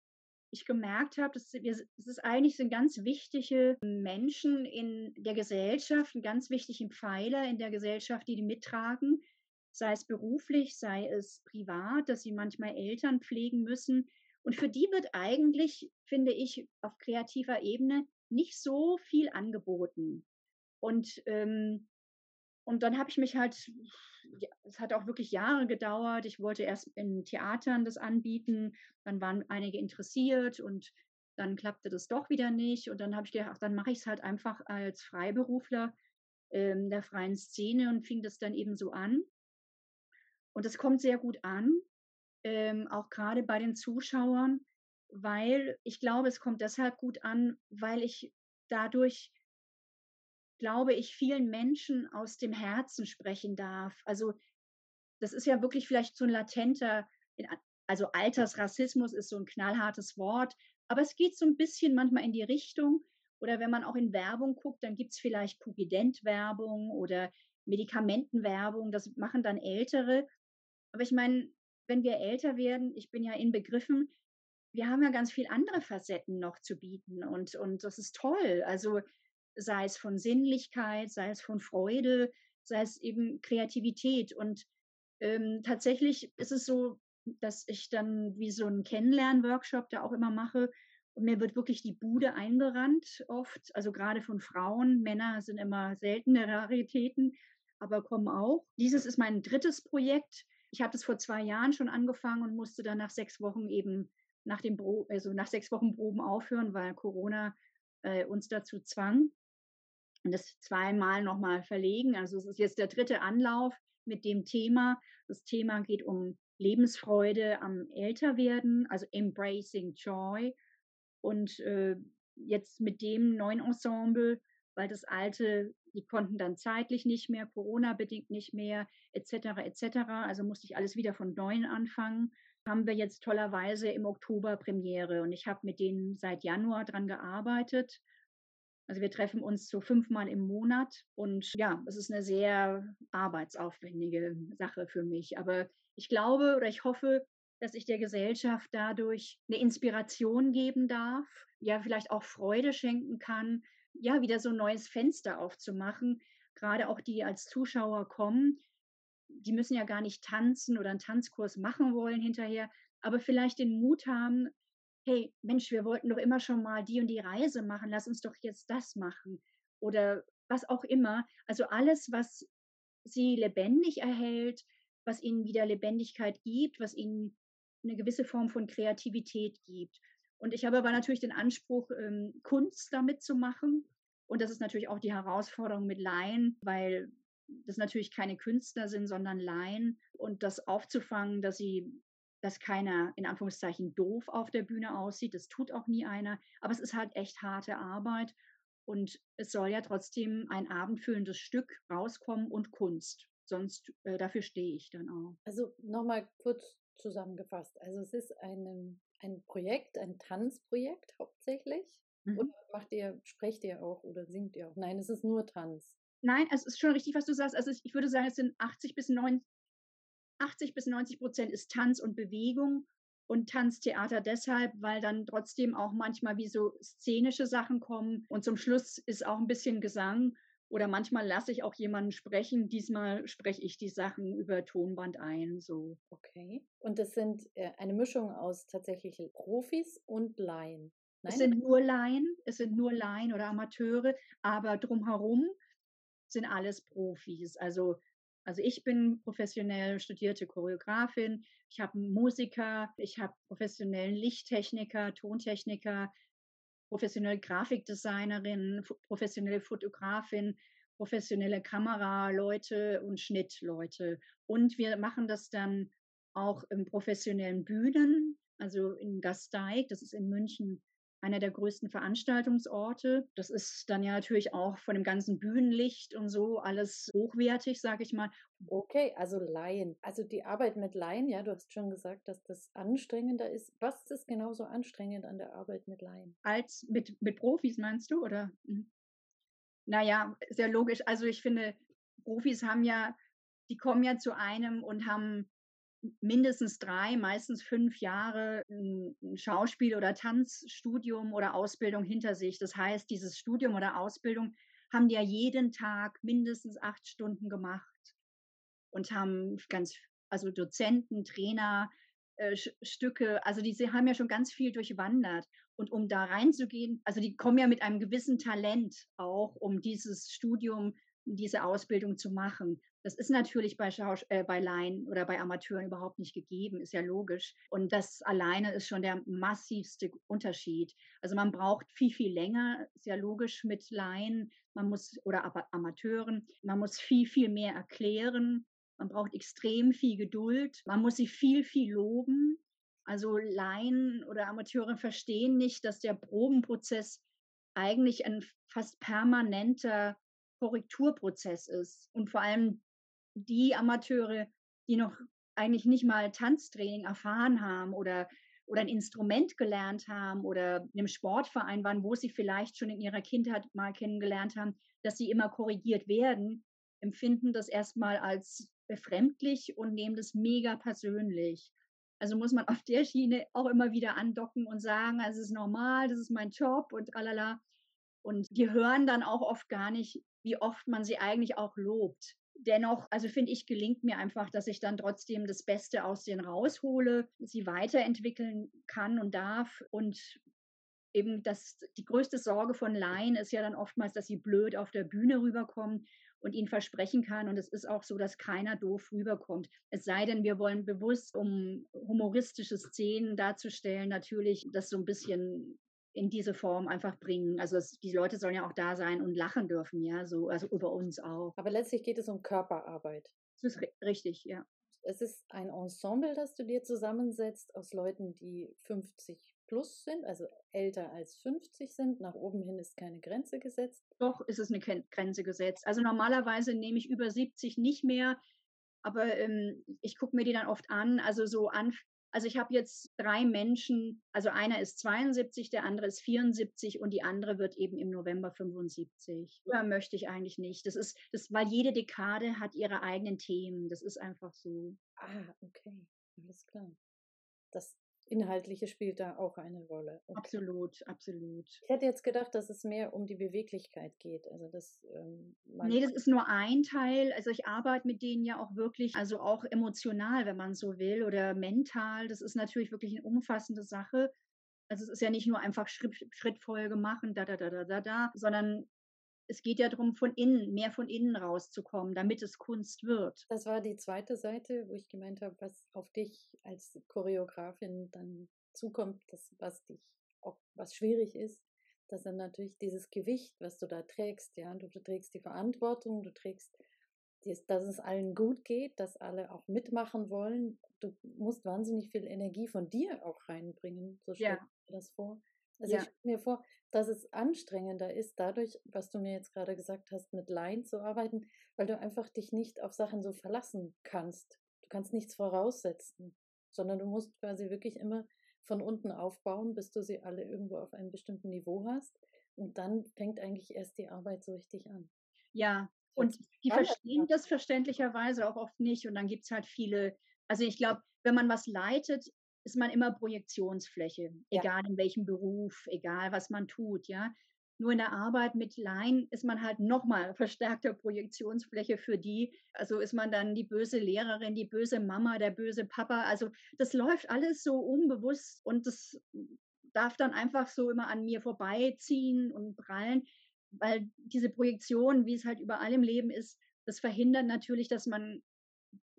ich gemerkt habe, dass wir, es ist eigentlich sind ganz wichtige Menschen in der Gesellschaft, ein ganz wichtigen Pfeiler in der Gesellschaft, die die mittragen, sei es beruflich, sei es privat, dass sie manchmal Eltern pflegen müssen. Und für die wird eigentlich, finde ich, auf kreativer Ebene nicht so viel angeboten. Und ähm, und dann habe ich mich halt, es hat auch wirklich Jahre gedauert. Ich wollte erst in Theatern das anbieten, dann waren einige interessiert und dann klappte das doch wieder nicht. Und dann habe ich gedacht, ach, dann mache ich es halt einfach als Freiberufler ähm, der freien Szene und fing das dann eben so an. Und es kommt sehr gut an, ähm, auch gerade bei den Zuschauern, weil ich glaube, es kommt deshalb gut an, weil ich dadurch glaube ich, vielen Menschen aus dem Herzen sprechen darf. Also das ist ja wirklich vielleicht so ein latenter, also Altersrassismus ist so ein knallhartes Wort, aber es geht so ein bisschen manchmal in die Richtung. Oder wenn man auch in Werbung guckt, dann gibt es vielleicht Pupident-Werbung oder Medikamentenwerbung, das machen dann Ältere. Aber ich meine, wenn wir älter werden, ich bin ja inbegriffen, wir haben ja ganz viele andere Facetten noch zu bieten und, und das ist toll. Also sei es von Sinnlichkeit, sei es von Freude, sei es eben Kreativität. Und ähm, tatsächlich ist es so, dass ich dann wie so einen Kennenlern-Workshop da auch immer mache. Und mir wird wirklich die Bude eingerannt oft, also gerade von Frauen. Männer sind immer seltene Raritäten, aber kommen auch. Dieses ist mein drittes Projekt. Ich habe das vor zwei Jahren schon angefangen und musste dann nach sechs Wochen eben nach dem Pro also nach sechs Wochen Proben aufhören, weil Corona äh, uns dazu zwang und das zweimal nochmal verlegen. Also es ist jetzt der dritte Anlauf mit dem Thema. Das Thema geht um Lebensfreude am Älterwerden, also Embracing Joy. Und äh, jetzt mit dem neuen Ensemble, weil das alte, die konnten dann zeitlich nicht mehr, Corona-bedingt nicht mehr, etc., etc. Also musste ich alles wieder von neuem anfangen. Haben wir jetzt tollerweise im Oktober Premiere und ich habe mit denen seit Januar dran gearbeitet also wir treffen uns so fünfmal im Monat und ja, es ist eine sehr arbeitsaufwendige Sache für mich. Aber ich glaube oder ich hoffe, dass ich der Gesellschaft dadurch eine Inspiration geben darf, ja, vielleicht auch Freude schenken kann, ja, wieder so ein neues Fenster aufzumachen. Gerade auch die als Zuschauer kommen, die müssen ja gar nicht tanzen oder einen Tanzkurs machen wollen hinterher, aber vielleicht den Mut haben, hey, Mensch, wir wollten doch immer schon mal die und die Reise machen, lass uns doch jetzt das machen. Oder was auch immer. Also alles, was sie lebendig erhält, was ihnen wieder Lebendigkeit gibt, was ihnen eine gewisse Form von Kreativität gibt. Und ich habe aber natürlich den Anspruch, ähm, Kunst damit zu machen. Und das ist natürlich auch die Herausforderung mit Laien, weil das natürlich keine Künstler sind, sondern Laien. Und das aufzufangen, dass sie dass keiner in Anführungszeichen doof auf der Bühne aussieht. Das tut auch nie einer. Aber es ist halt echt harte Arbeit. Und es soll ja trotzdem ein abendfüllendes Stück rauskommen und Kunst. Sonst äh, dafür stehe ich dann auch. Also nochmal kurz zusammengefasst. Also es ist ein, ein Projekt, ein Tanzprojekt hauptsächlich. Mhm. Oder macht ihr, sprecht ihr auch oder singt ihr auch? Nein, es ist nur Tanz. Nein, es ist schon richtig, was du sagst. Also ich würde sagen, es sind 80 bis 90 80 bis 90 Prozent ist Tanz und Bewegung und Tanztheater deshalb, weil dann trotzdem auch manchmal wie so szenische Sachen kommen und zum Schluss ist auch ein bisschen Gesang oder manchmal lasse ich auch jemanden sprechen. Diesmal spreche ich die Sachen über Tonband ein. So. Okay. Und das sind äh, eine Mischung aus tatsächlich Profis und Laien. Nein? Es sind nur Laien, es sind nur Laien oder Amateure, aber drumherum sind alles Profis. Also Also ich bin professionell studierte Choreografin, ich habe einen Musiker, ich habe professionellen Lichttechniker, Tontechniker, professionelle Grafikdesignerin, professionelle Fotografin, professionelle Kameraleute und Schnittleute. Und wir machen das dann auch im professionellen Bühnen, also in Gasteig, das ist in München einer der größten Veranstaltungsorte. Das ist dann ja natürlich auch von dem ganzen Bühnenlicht und so alles hochwertig, sage ich mal. Okay, also Laien. Also die Arbeit mit Laien, ja, du hast schon gesagt, dass das anstrengender ist. Was ist genauso anstrengend an der Arbeit mit Laien? Als mit, mit Profis meinst du, oder? Mhm. Naja, sehr logisch. Also ich finde, Profis haben ja, die kommen ja zu einem und haben mindestens drei, meistens fünf Jahre ein Schauspiel- oder Tanzstudium oder Ausbildung hinter sich. Das heißt, dieses Studium oder Ausbildung haben die ja jeden Tag mindestens acht Stunden gemacht und haben ganz, also Dozenten, Trainer, äh, Stücke, also die haben ja schon ganz viel durchwandert. Und um da reinzugehen, also die kommen ja mit einem gewissen Talent auch, um dieses Studium, diese Ausbildung zu machen. Das ist natürlich bei, Schaus äh, bei Laien oder bei Amateuren überhaupt nicht gegeben, ist ja logisch. Und das alleine ist schon der massivste Unterschied. Also man braucht viel, viel länger, ist ja logisch mit Laien, man muss, oder Amateuren, man muss viel, viel mehr erklären. Man braucht extrem viel Geduld. Man muss sie viel, viel loben. Also Laien oder Amateure verstehen nicht, dass der Probenprozess eigentlich ein fast permanenter Korrekturprozess ist. Und vor allem die Amateure, die noch eigentlich nicht mal Tanztraining erfahren haben oder, oder ein Instrument gelernt haben oder in einem Sportverein waren, wo sie vielleicht schon in ihrer Kindheit mal kennengelernt haben, dass sie immer korrigiert werden, empfinden das erstmal als befremdlich und nehmen das mega persönlich. Also muss man auf der Schiene auch immer wieder andocken und sagen, es ist normal, das ist mein Job und tralala. Und die hören dann auch oft gar nicht, wie oft man sie eigentlich auch lobt dennoch, also finde ich, gelingt mir einfach, dass ich dann trotzdem das Beste aus denen raushole, sie weiterentwickeln kann und darf und eben das, die größte Sorge von Laien ist ja dann oftmals, dass sie blöd auf der Bühne rüberkommen und ihnen versprechen kann. Und es ist auch so, dass keiner doof rüberkommt. Es sei denn, wir wollen bewusst, um humoristische Szenen darzustellen, natürlich das so ein bisschen in diese Form einfach bringen. Also es, die Leute sollen ja auch da sein und lachen dürfen, ja, so, also über uns auch. Aber letztlich geht es um Körperarbeit. Das ist richtig, ja. Es ist ein Ensemble, das du dir zusammensetzt aus Leuten, die 50 plus sind, also älter als 50 sind. Nach oben hin ist keine Grenze gesetzt. Doch, ist es eine Grenze gesetzt. Also normalerweise nehme ich über 70 nicht mehr, aber ähm, ich gucke mir die dann oft an. Also so an, also ich habe jetzt drei Menschen, also einer ist 72, der andere ist 74 und die andere wird eben im November 75. Da möchte ich eigentlich nicht. Das ist, das, weil jede Dekade hat ihre eigenen Themen. Das ist einfach so. Ah, okay. Alles klar. Das Inhaltliche spielt da auch eine Rolle. Okay. Absolut, absolut. Ich hätte jetzt gedacht, dass es mehr um die Beweglichkeit geht. Also das, ähm, nee, das ist nur ein Teil. Also ich arbeite mit denen ja auch wirklich, also auch emotional, wenn man so will, oder mental. Das ist natürlich wirklich eine umfassende Sache. Also es ist ja nicht nur einfach Schritt, Schrittfolge machen, da, da, da, da, da, da, sondern es geht ja darum, von innen, mehr von innen rauszukommen, damit es Kunst wird. Das war die zweite Seite, wo ich gemeint habe, was auf dich als Choreografin dann zukommt, das, was dich auch, was schwierig ist, dass dann natürlich dieses Gewicht, was du da trägst, ja, du, du trägst die Verantwortung, du trägst, dass es allen gut geht, dass alle auch mitmachen wollen. Du musst wahnsinnig viel Energie von dir auch reinbringen, so stelle ja. ich mir das vor. Also ja. ich stelle mir vor, dass es anstrengender ist, dadurch, was du mir jetzt gerade gesagt hast, mit Laien zu arbeiten, weil du einfach dich nicht auf Sachen so verlassen kannst. Du kannst nichts voraussetzen, sondern du musst quasi wirklich immer von unten aufbauen, bis du sie alle irgendwo auf einem bestimmten Niveau hast. Und dann fängt eigentlich erst die Arbeit so richtig an. Ja, und die verstehen das verständlicherweise auch oft nicht. Und dann gibt es halt viele, also ich glaube, wenn man was leitet, ist man immer Projektionsfläche, ja. egal in welchem Beruf, egal was man tut, ja. Nur in der Arbeit mit Laien ist man halt nochmal verstärkter Projektionsfläche für die. Also ist man dann die böse Lehrerin, die böse Mama, der böse Papa. Also das läuft alles so unbewusst und das darf dann einfach so immer an mir vorbeiziehen und prallen, weil diese Projektion, wie es halt überall im Leben ist, das verhindert natürlich, dass man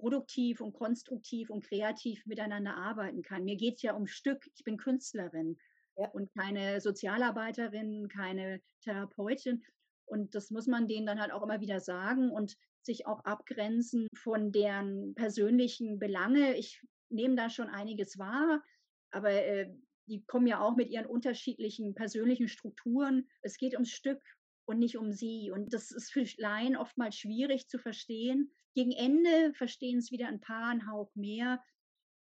produktiv und konstruktiv und kreativ miteinander arbeiten kann. Mir geht es ja um Stück. Ich bin Künstlerin ja. und keine Sozialarbeiterin, keine Therapeutin. Und das muss man denen dann halt auch immer wieder sagen und sich auch abgrenzen von deren persönlichen Belange. Ich nehme da schon einiges wahr, aber äh, die kommen ja auch mit ihren unterschiedlichen persönlichen Strukturen. Es geht ums Stück und nicht um sie. Und das ist für Laien oftmals schwierig zu verstehen. Gegen Ende verstehen es wieder ein paar, einen Hauch mehr.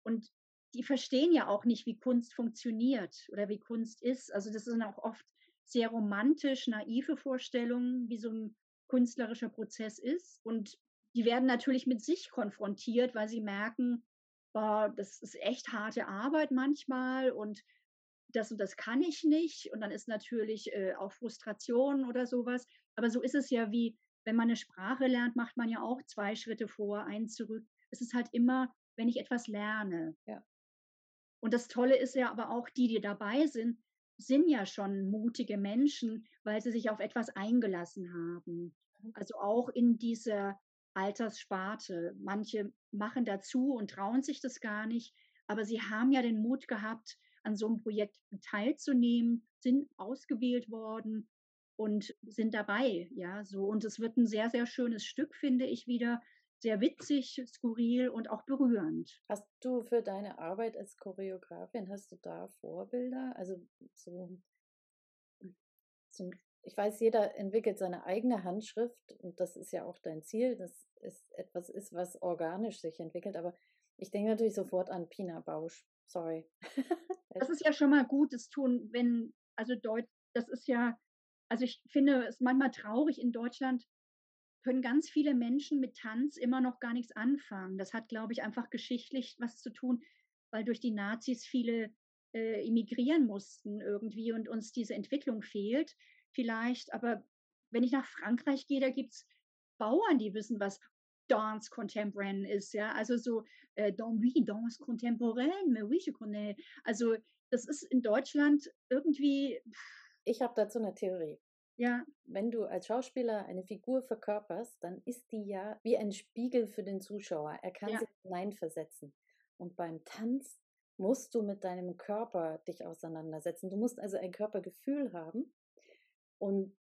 Und die verstehen ja auch nicht, wie Kunst funktioniert oder wie Kunst ist. Also das sind auch oft sehr romantisch, naive Vorstellungen, wie so ein künstlerischer Prozess ist. Und die werden natürlich mit sich konfrontiert, weil sie merken, boah, das ist echt harte Arbeit manchmal und das und das kann ich nicht. Und dann ist natürlich äh, auch Frustration oder sowas. Aber so ist es ja wie, wenn man eine Sprache lernt, macht man ja auch zwei Schritte vor, einen zurück. Es ist halt immer, wenn ich etwas lerne. Ja. Und das Tolle ist ja aber auch, die, die dabei sind, sind ja schon mutige Menschen, weil sie sich auf etwas eingelassen haben. Mhm. Also auch in dieser Alterssparte. Manche machen dazu und trauen sich das gar nicht, aber sie haben ja den Mut gehabt, an so einem Projekt teilzunehmen, sind ausgewählt worden und sind dabei, ja, so. Und es wird ein sehr, sehr schönes Stück, finde ich wieder. Sehr witzig, skurril und auch berührend. Hast du für deine Arbeit als Choreografin, hast du da Vorbilder? Also so, zum, ich weiß, jeder entwickelt seine eigene Handschrift und das ist ja auch dein Ziel, dass es etwas ist, was organisch sich entwickelt. Aber ich denke natürlich sofort an Pina Bausch. Sorry. das ist ja schon mal Gutes tun, wenn, also Deutsch, das ist ja, also ich finde es manchmal traurig in Deutschland, können ganz viele Menschen mit Tanz immer noch gar nichts anfangen. Das hat, glaube ich, einfach geschichtlich was zu tun, weil durch die Nazis viele äh, emigrieren mussten irgendwie und uns diese Entwicklung fehlt. Vielleicht, aber wenn ich nach Frankreich gehe, da gibt es Bauern, die wissen, was Dance Contemporaine ist, ja, also so, äh, dans, oui, Danse Contemporaine, mais oui, je connais. Also das ist in Deutschland irgendwie. Ich habe dazu eine Theorie. Ja. Wenn du als Schauspieler eine Figur verkörperst, dann ist die ja wie ein Spiegel für den Zuschauer. Er kann ja. sich hineinversetzen. Und beim Tanz musst du mit deinem Körper dich auseinandersetzen. Du musst also ein Körpergefühl haben. Und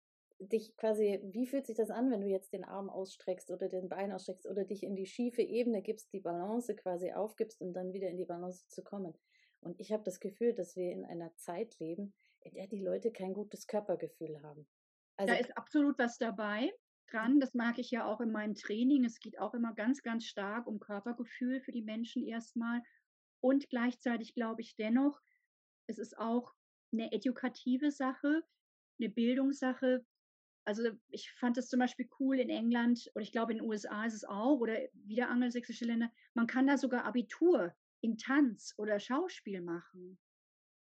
dich quasi, wie fühlt sich das an, wenn du jetzt den Arm ausstreckst oder den Bein ausstreckst oder dich in die schiefe Ebene gibst, die Balance quasi aufgibst, um dann wieder in die Balance zu kommen. Und ich habe das Gefühl, dass wir in einer Zeit leben, in der die Leute kein gutes Körpergefühl haben. Also, da ist absolut was dabei dran. Das mag ich ja auch in meinem Training. Es geht auch immer ganz, ganz stark um Körpergefühl für die Menschen erstmal. Und gleichzeitig glaube ich dennoch, es ist auch eine edukative Sache, eine Bildungssache, also ich fand es zum Beispiel cool in England oder ich glaube in den USA ist es auch oder wieder angelsächsische Länder. Man kann da sogar Abitur in Tanz oder Schauspiel machen.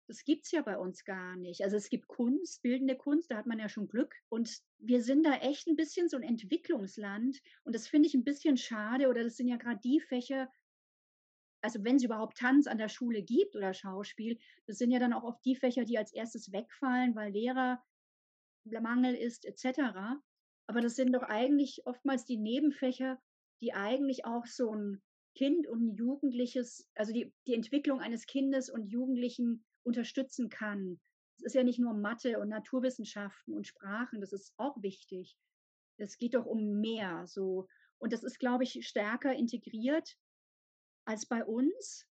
Das gibt es ja bei uns gar nicht. Also es gibt Kunst, bildende Kunst, da hat man ja schon Glück. Und wir sind da echt ein bisschen so ein Entwicklungsland. Und das finde ich ein bisschen schade. Oder das sind ja gerade die Fächer, also wenn es überhaupt Tanz an der Schule gibt oder Schauspiel, das sind ja dann auch oft die Fächer, die als erstes wegfallen, weil Lehrer Mangel ist, etc. Aber das sind doch eigentlich oftmals die Nebenfächer, die eigentlich auch so ein Kind und ein Jugendliches, also die, die Entwicklung eines Kindes und Jugendlichen unterstützen kann. Es ist ja nicht nur Mathe und Naturwissenschaften und Sprachen, das ist auch wichtig. Es geht doch um mehr so. Und das ist, glaube ich, stärker integriert als bei uns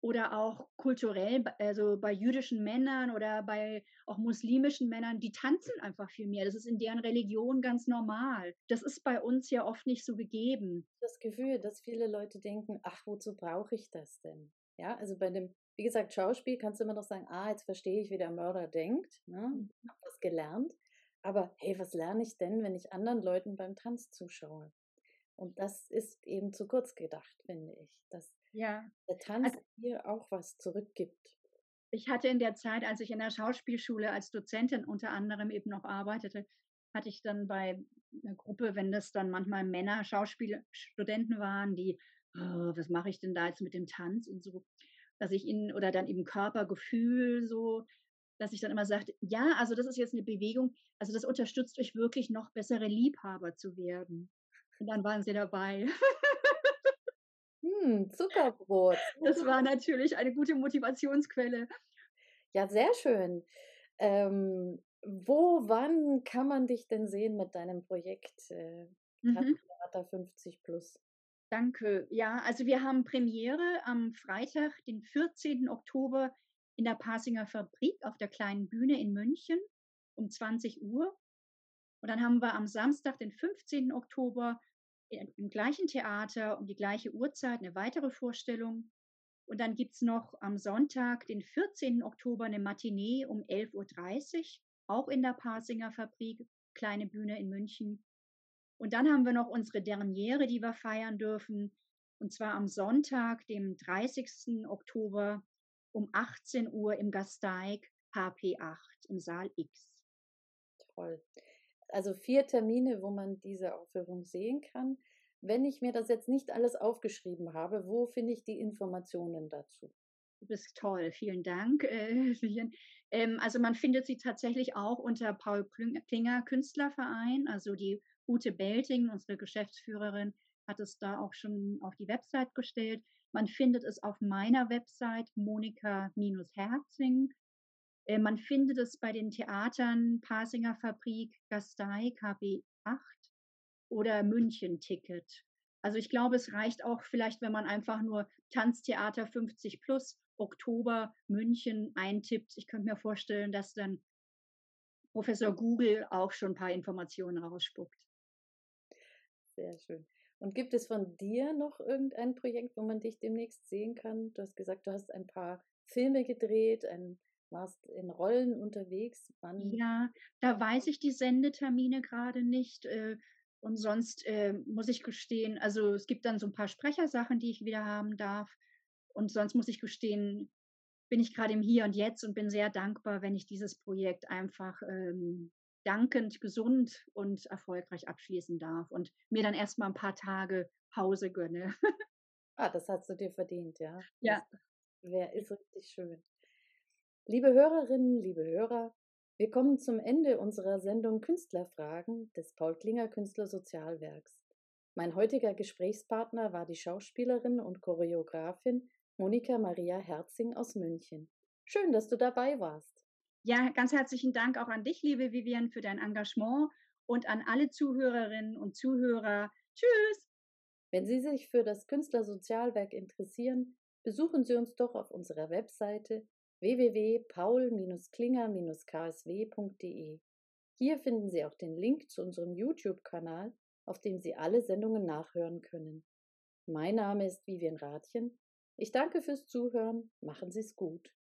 oder auch kulturell, also bei jüdischen Männern oder bei auch muslimischen Männern, die tanzen einfach viel mehr. Das ist in deren Religion ganz normal. Das ist bei uns ja oft nicht so gegeben. Das Gefühl, dass viele Leute denken, ach, wozu brauche ich das denn? Ja, also bei dem, wie gesagt, Schauspiel kannst du immer noch sagen, ah, jetzt verstehe ich, wie der Mörder denkt, ne? Mhm. habe was gelernt. Aber hey, was lerne ich denn, wenn ich anderen Leuten beim Tanz zuschaue? Und das ist eben zu kurz gedacht, finde ich. Dass ja. der Tanz also, hier auch was zurückgibt. Ich hatte in der Zeit, als ich in der Schauspielschule als Dozentin unter anderem eben noch arbeitete, hatte ich dann bei einer Gruppe, wenn das dann manchmal Männer Schauspielstudenten waren, die, oh, was mache ich denn da jetzt mit dem Tanz und so, dass ich ihnen oder dann eben Körpergefühl so, dass ich dann immer sagte, ja, also das ist jetzt eine Bewegung, also das unterstützt euch wirklich noch bessere Liebhaber zu werden. Und dann waren sie dabei. Hm, Zuckerbrot. Das war natürlich eine gute Motivationsquelle. Ja, sehr schön. Ähm, wo, wann kann man dich denn sehen mit deinem Projekt äh, Mhm. Theater 50 plus? Danke. Ja, also wir haben Premiere am Freitag, den 14. Oktober in der Pasinger Fabrik auf der kleinen Bühne in München um 20 Uhr. Und dann haben wir am Samstag, den 15. Oktober, im gleichen Theater um die gleiche Uhrzeit eine weitere Vorstellung. Und dann gibt's noch am Sonntag, den 14. Oktober, eine Matinee um 11.30 Uhr, auch in der Pasinger Fabrik, kleine Bühne in München. Und dann haben wir noch unsere Derniere, die wir feiern dürfen. Und zwar am Sonntag, dem 30. Oktober um 18 Uhr im Gasteig HP8 im Saal X. Toll. Also vier Termine, wo man diese Aufführung sehen kann. Wenn ich mir das jetzt nicht alles aufgeschrieben habe, wo finde ich die Informationen dazu? Du bist toll, vielen Dank. Äh, ähm, also man findet sie tatsächlich auch unter Paul Klinger Künstlerverein. Also die Ute Belting, unsere Geschäftsführerin, hat es da auch schon auf die Website gestellt. Man findet es auf meiner Website monika-herzing. Äh, man findet es bei den Theatern Pasinger Fabrik, Gasteig, KB8 oder München Ticket. Also ich glaube, es reicht auch vielleicht, wenn man einfach nur Tanztheater 50 plus Oktober München eintippt. Ich könnte mir vorstellen, dass dann Professor Google auch schon ein paar Informationen rausspuckt. Sehr schön. Und gibt es von dir noch irgendein Projekt, wo man dich demnächst sehen kann? Du hast gesagt, du hast ein paar Filme gedreht, ein, warst in Rollen unterwegs. Wann? Ja, da weiß ich die Sendetermine gerade nicht. Äh, und sonst äh, muss ich gestehen, also es gibt dann so ein paar Sprechersachen, die ich wieder haben darf. Und sonst muss ich gestehen, bin ich gerade im Hier und Jetzt und bin sehr dankbar, wenn ich dieses Projekt einfach ähm, dankend, gesund und erfolgreich abschließen darf und mir dann erstmal ein paar Tage Pause gönne. Ah, das hast du dir verdient, ja. Ja. Das wär, ist richtig schön. Liebe Hörerinnen, liebe Hörer, wir kommen zum Ende unserer Sendung Künstlerfragen des Paul Klinger Künstler Sozialwerks. Mein heutiger Gesprächspartner war die Schauspielerin und Choreografin Monika Maria Herzing aus München. Schön, dass du dabei warst. Ja, ganz herzlichen Dank auch an dich, liebe Vivian, für dein Engagement und an alle Zuhörerinnen und Zuhörer. Tschüss! Wenn Sie sich für das Künstlersozialwerk interessieren, besuchen Sie uns doch auf unserer Webseite www.paul-klinger-ksw.de. Hier finden Sie auch den Link zu unserem YouTube-Kanal, auf dem Sie alle Sendungen nachhören können. Mein Name ist Vivian Rathjen. Ich danke fürs Zuhören. Machen Sie es gut.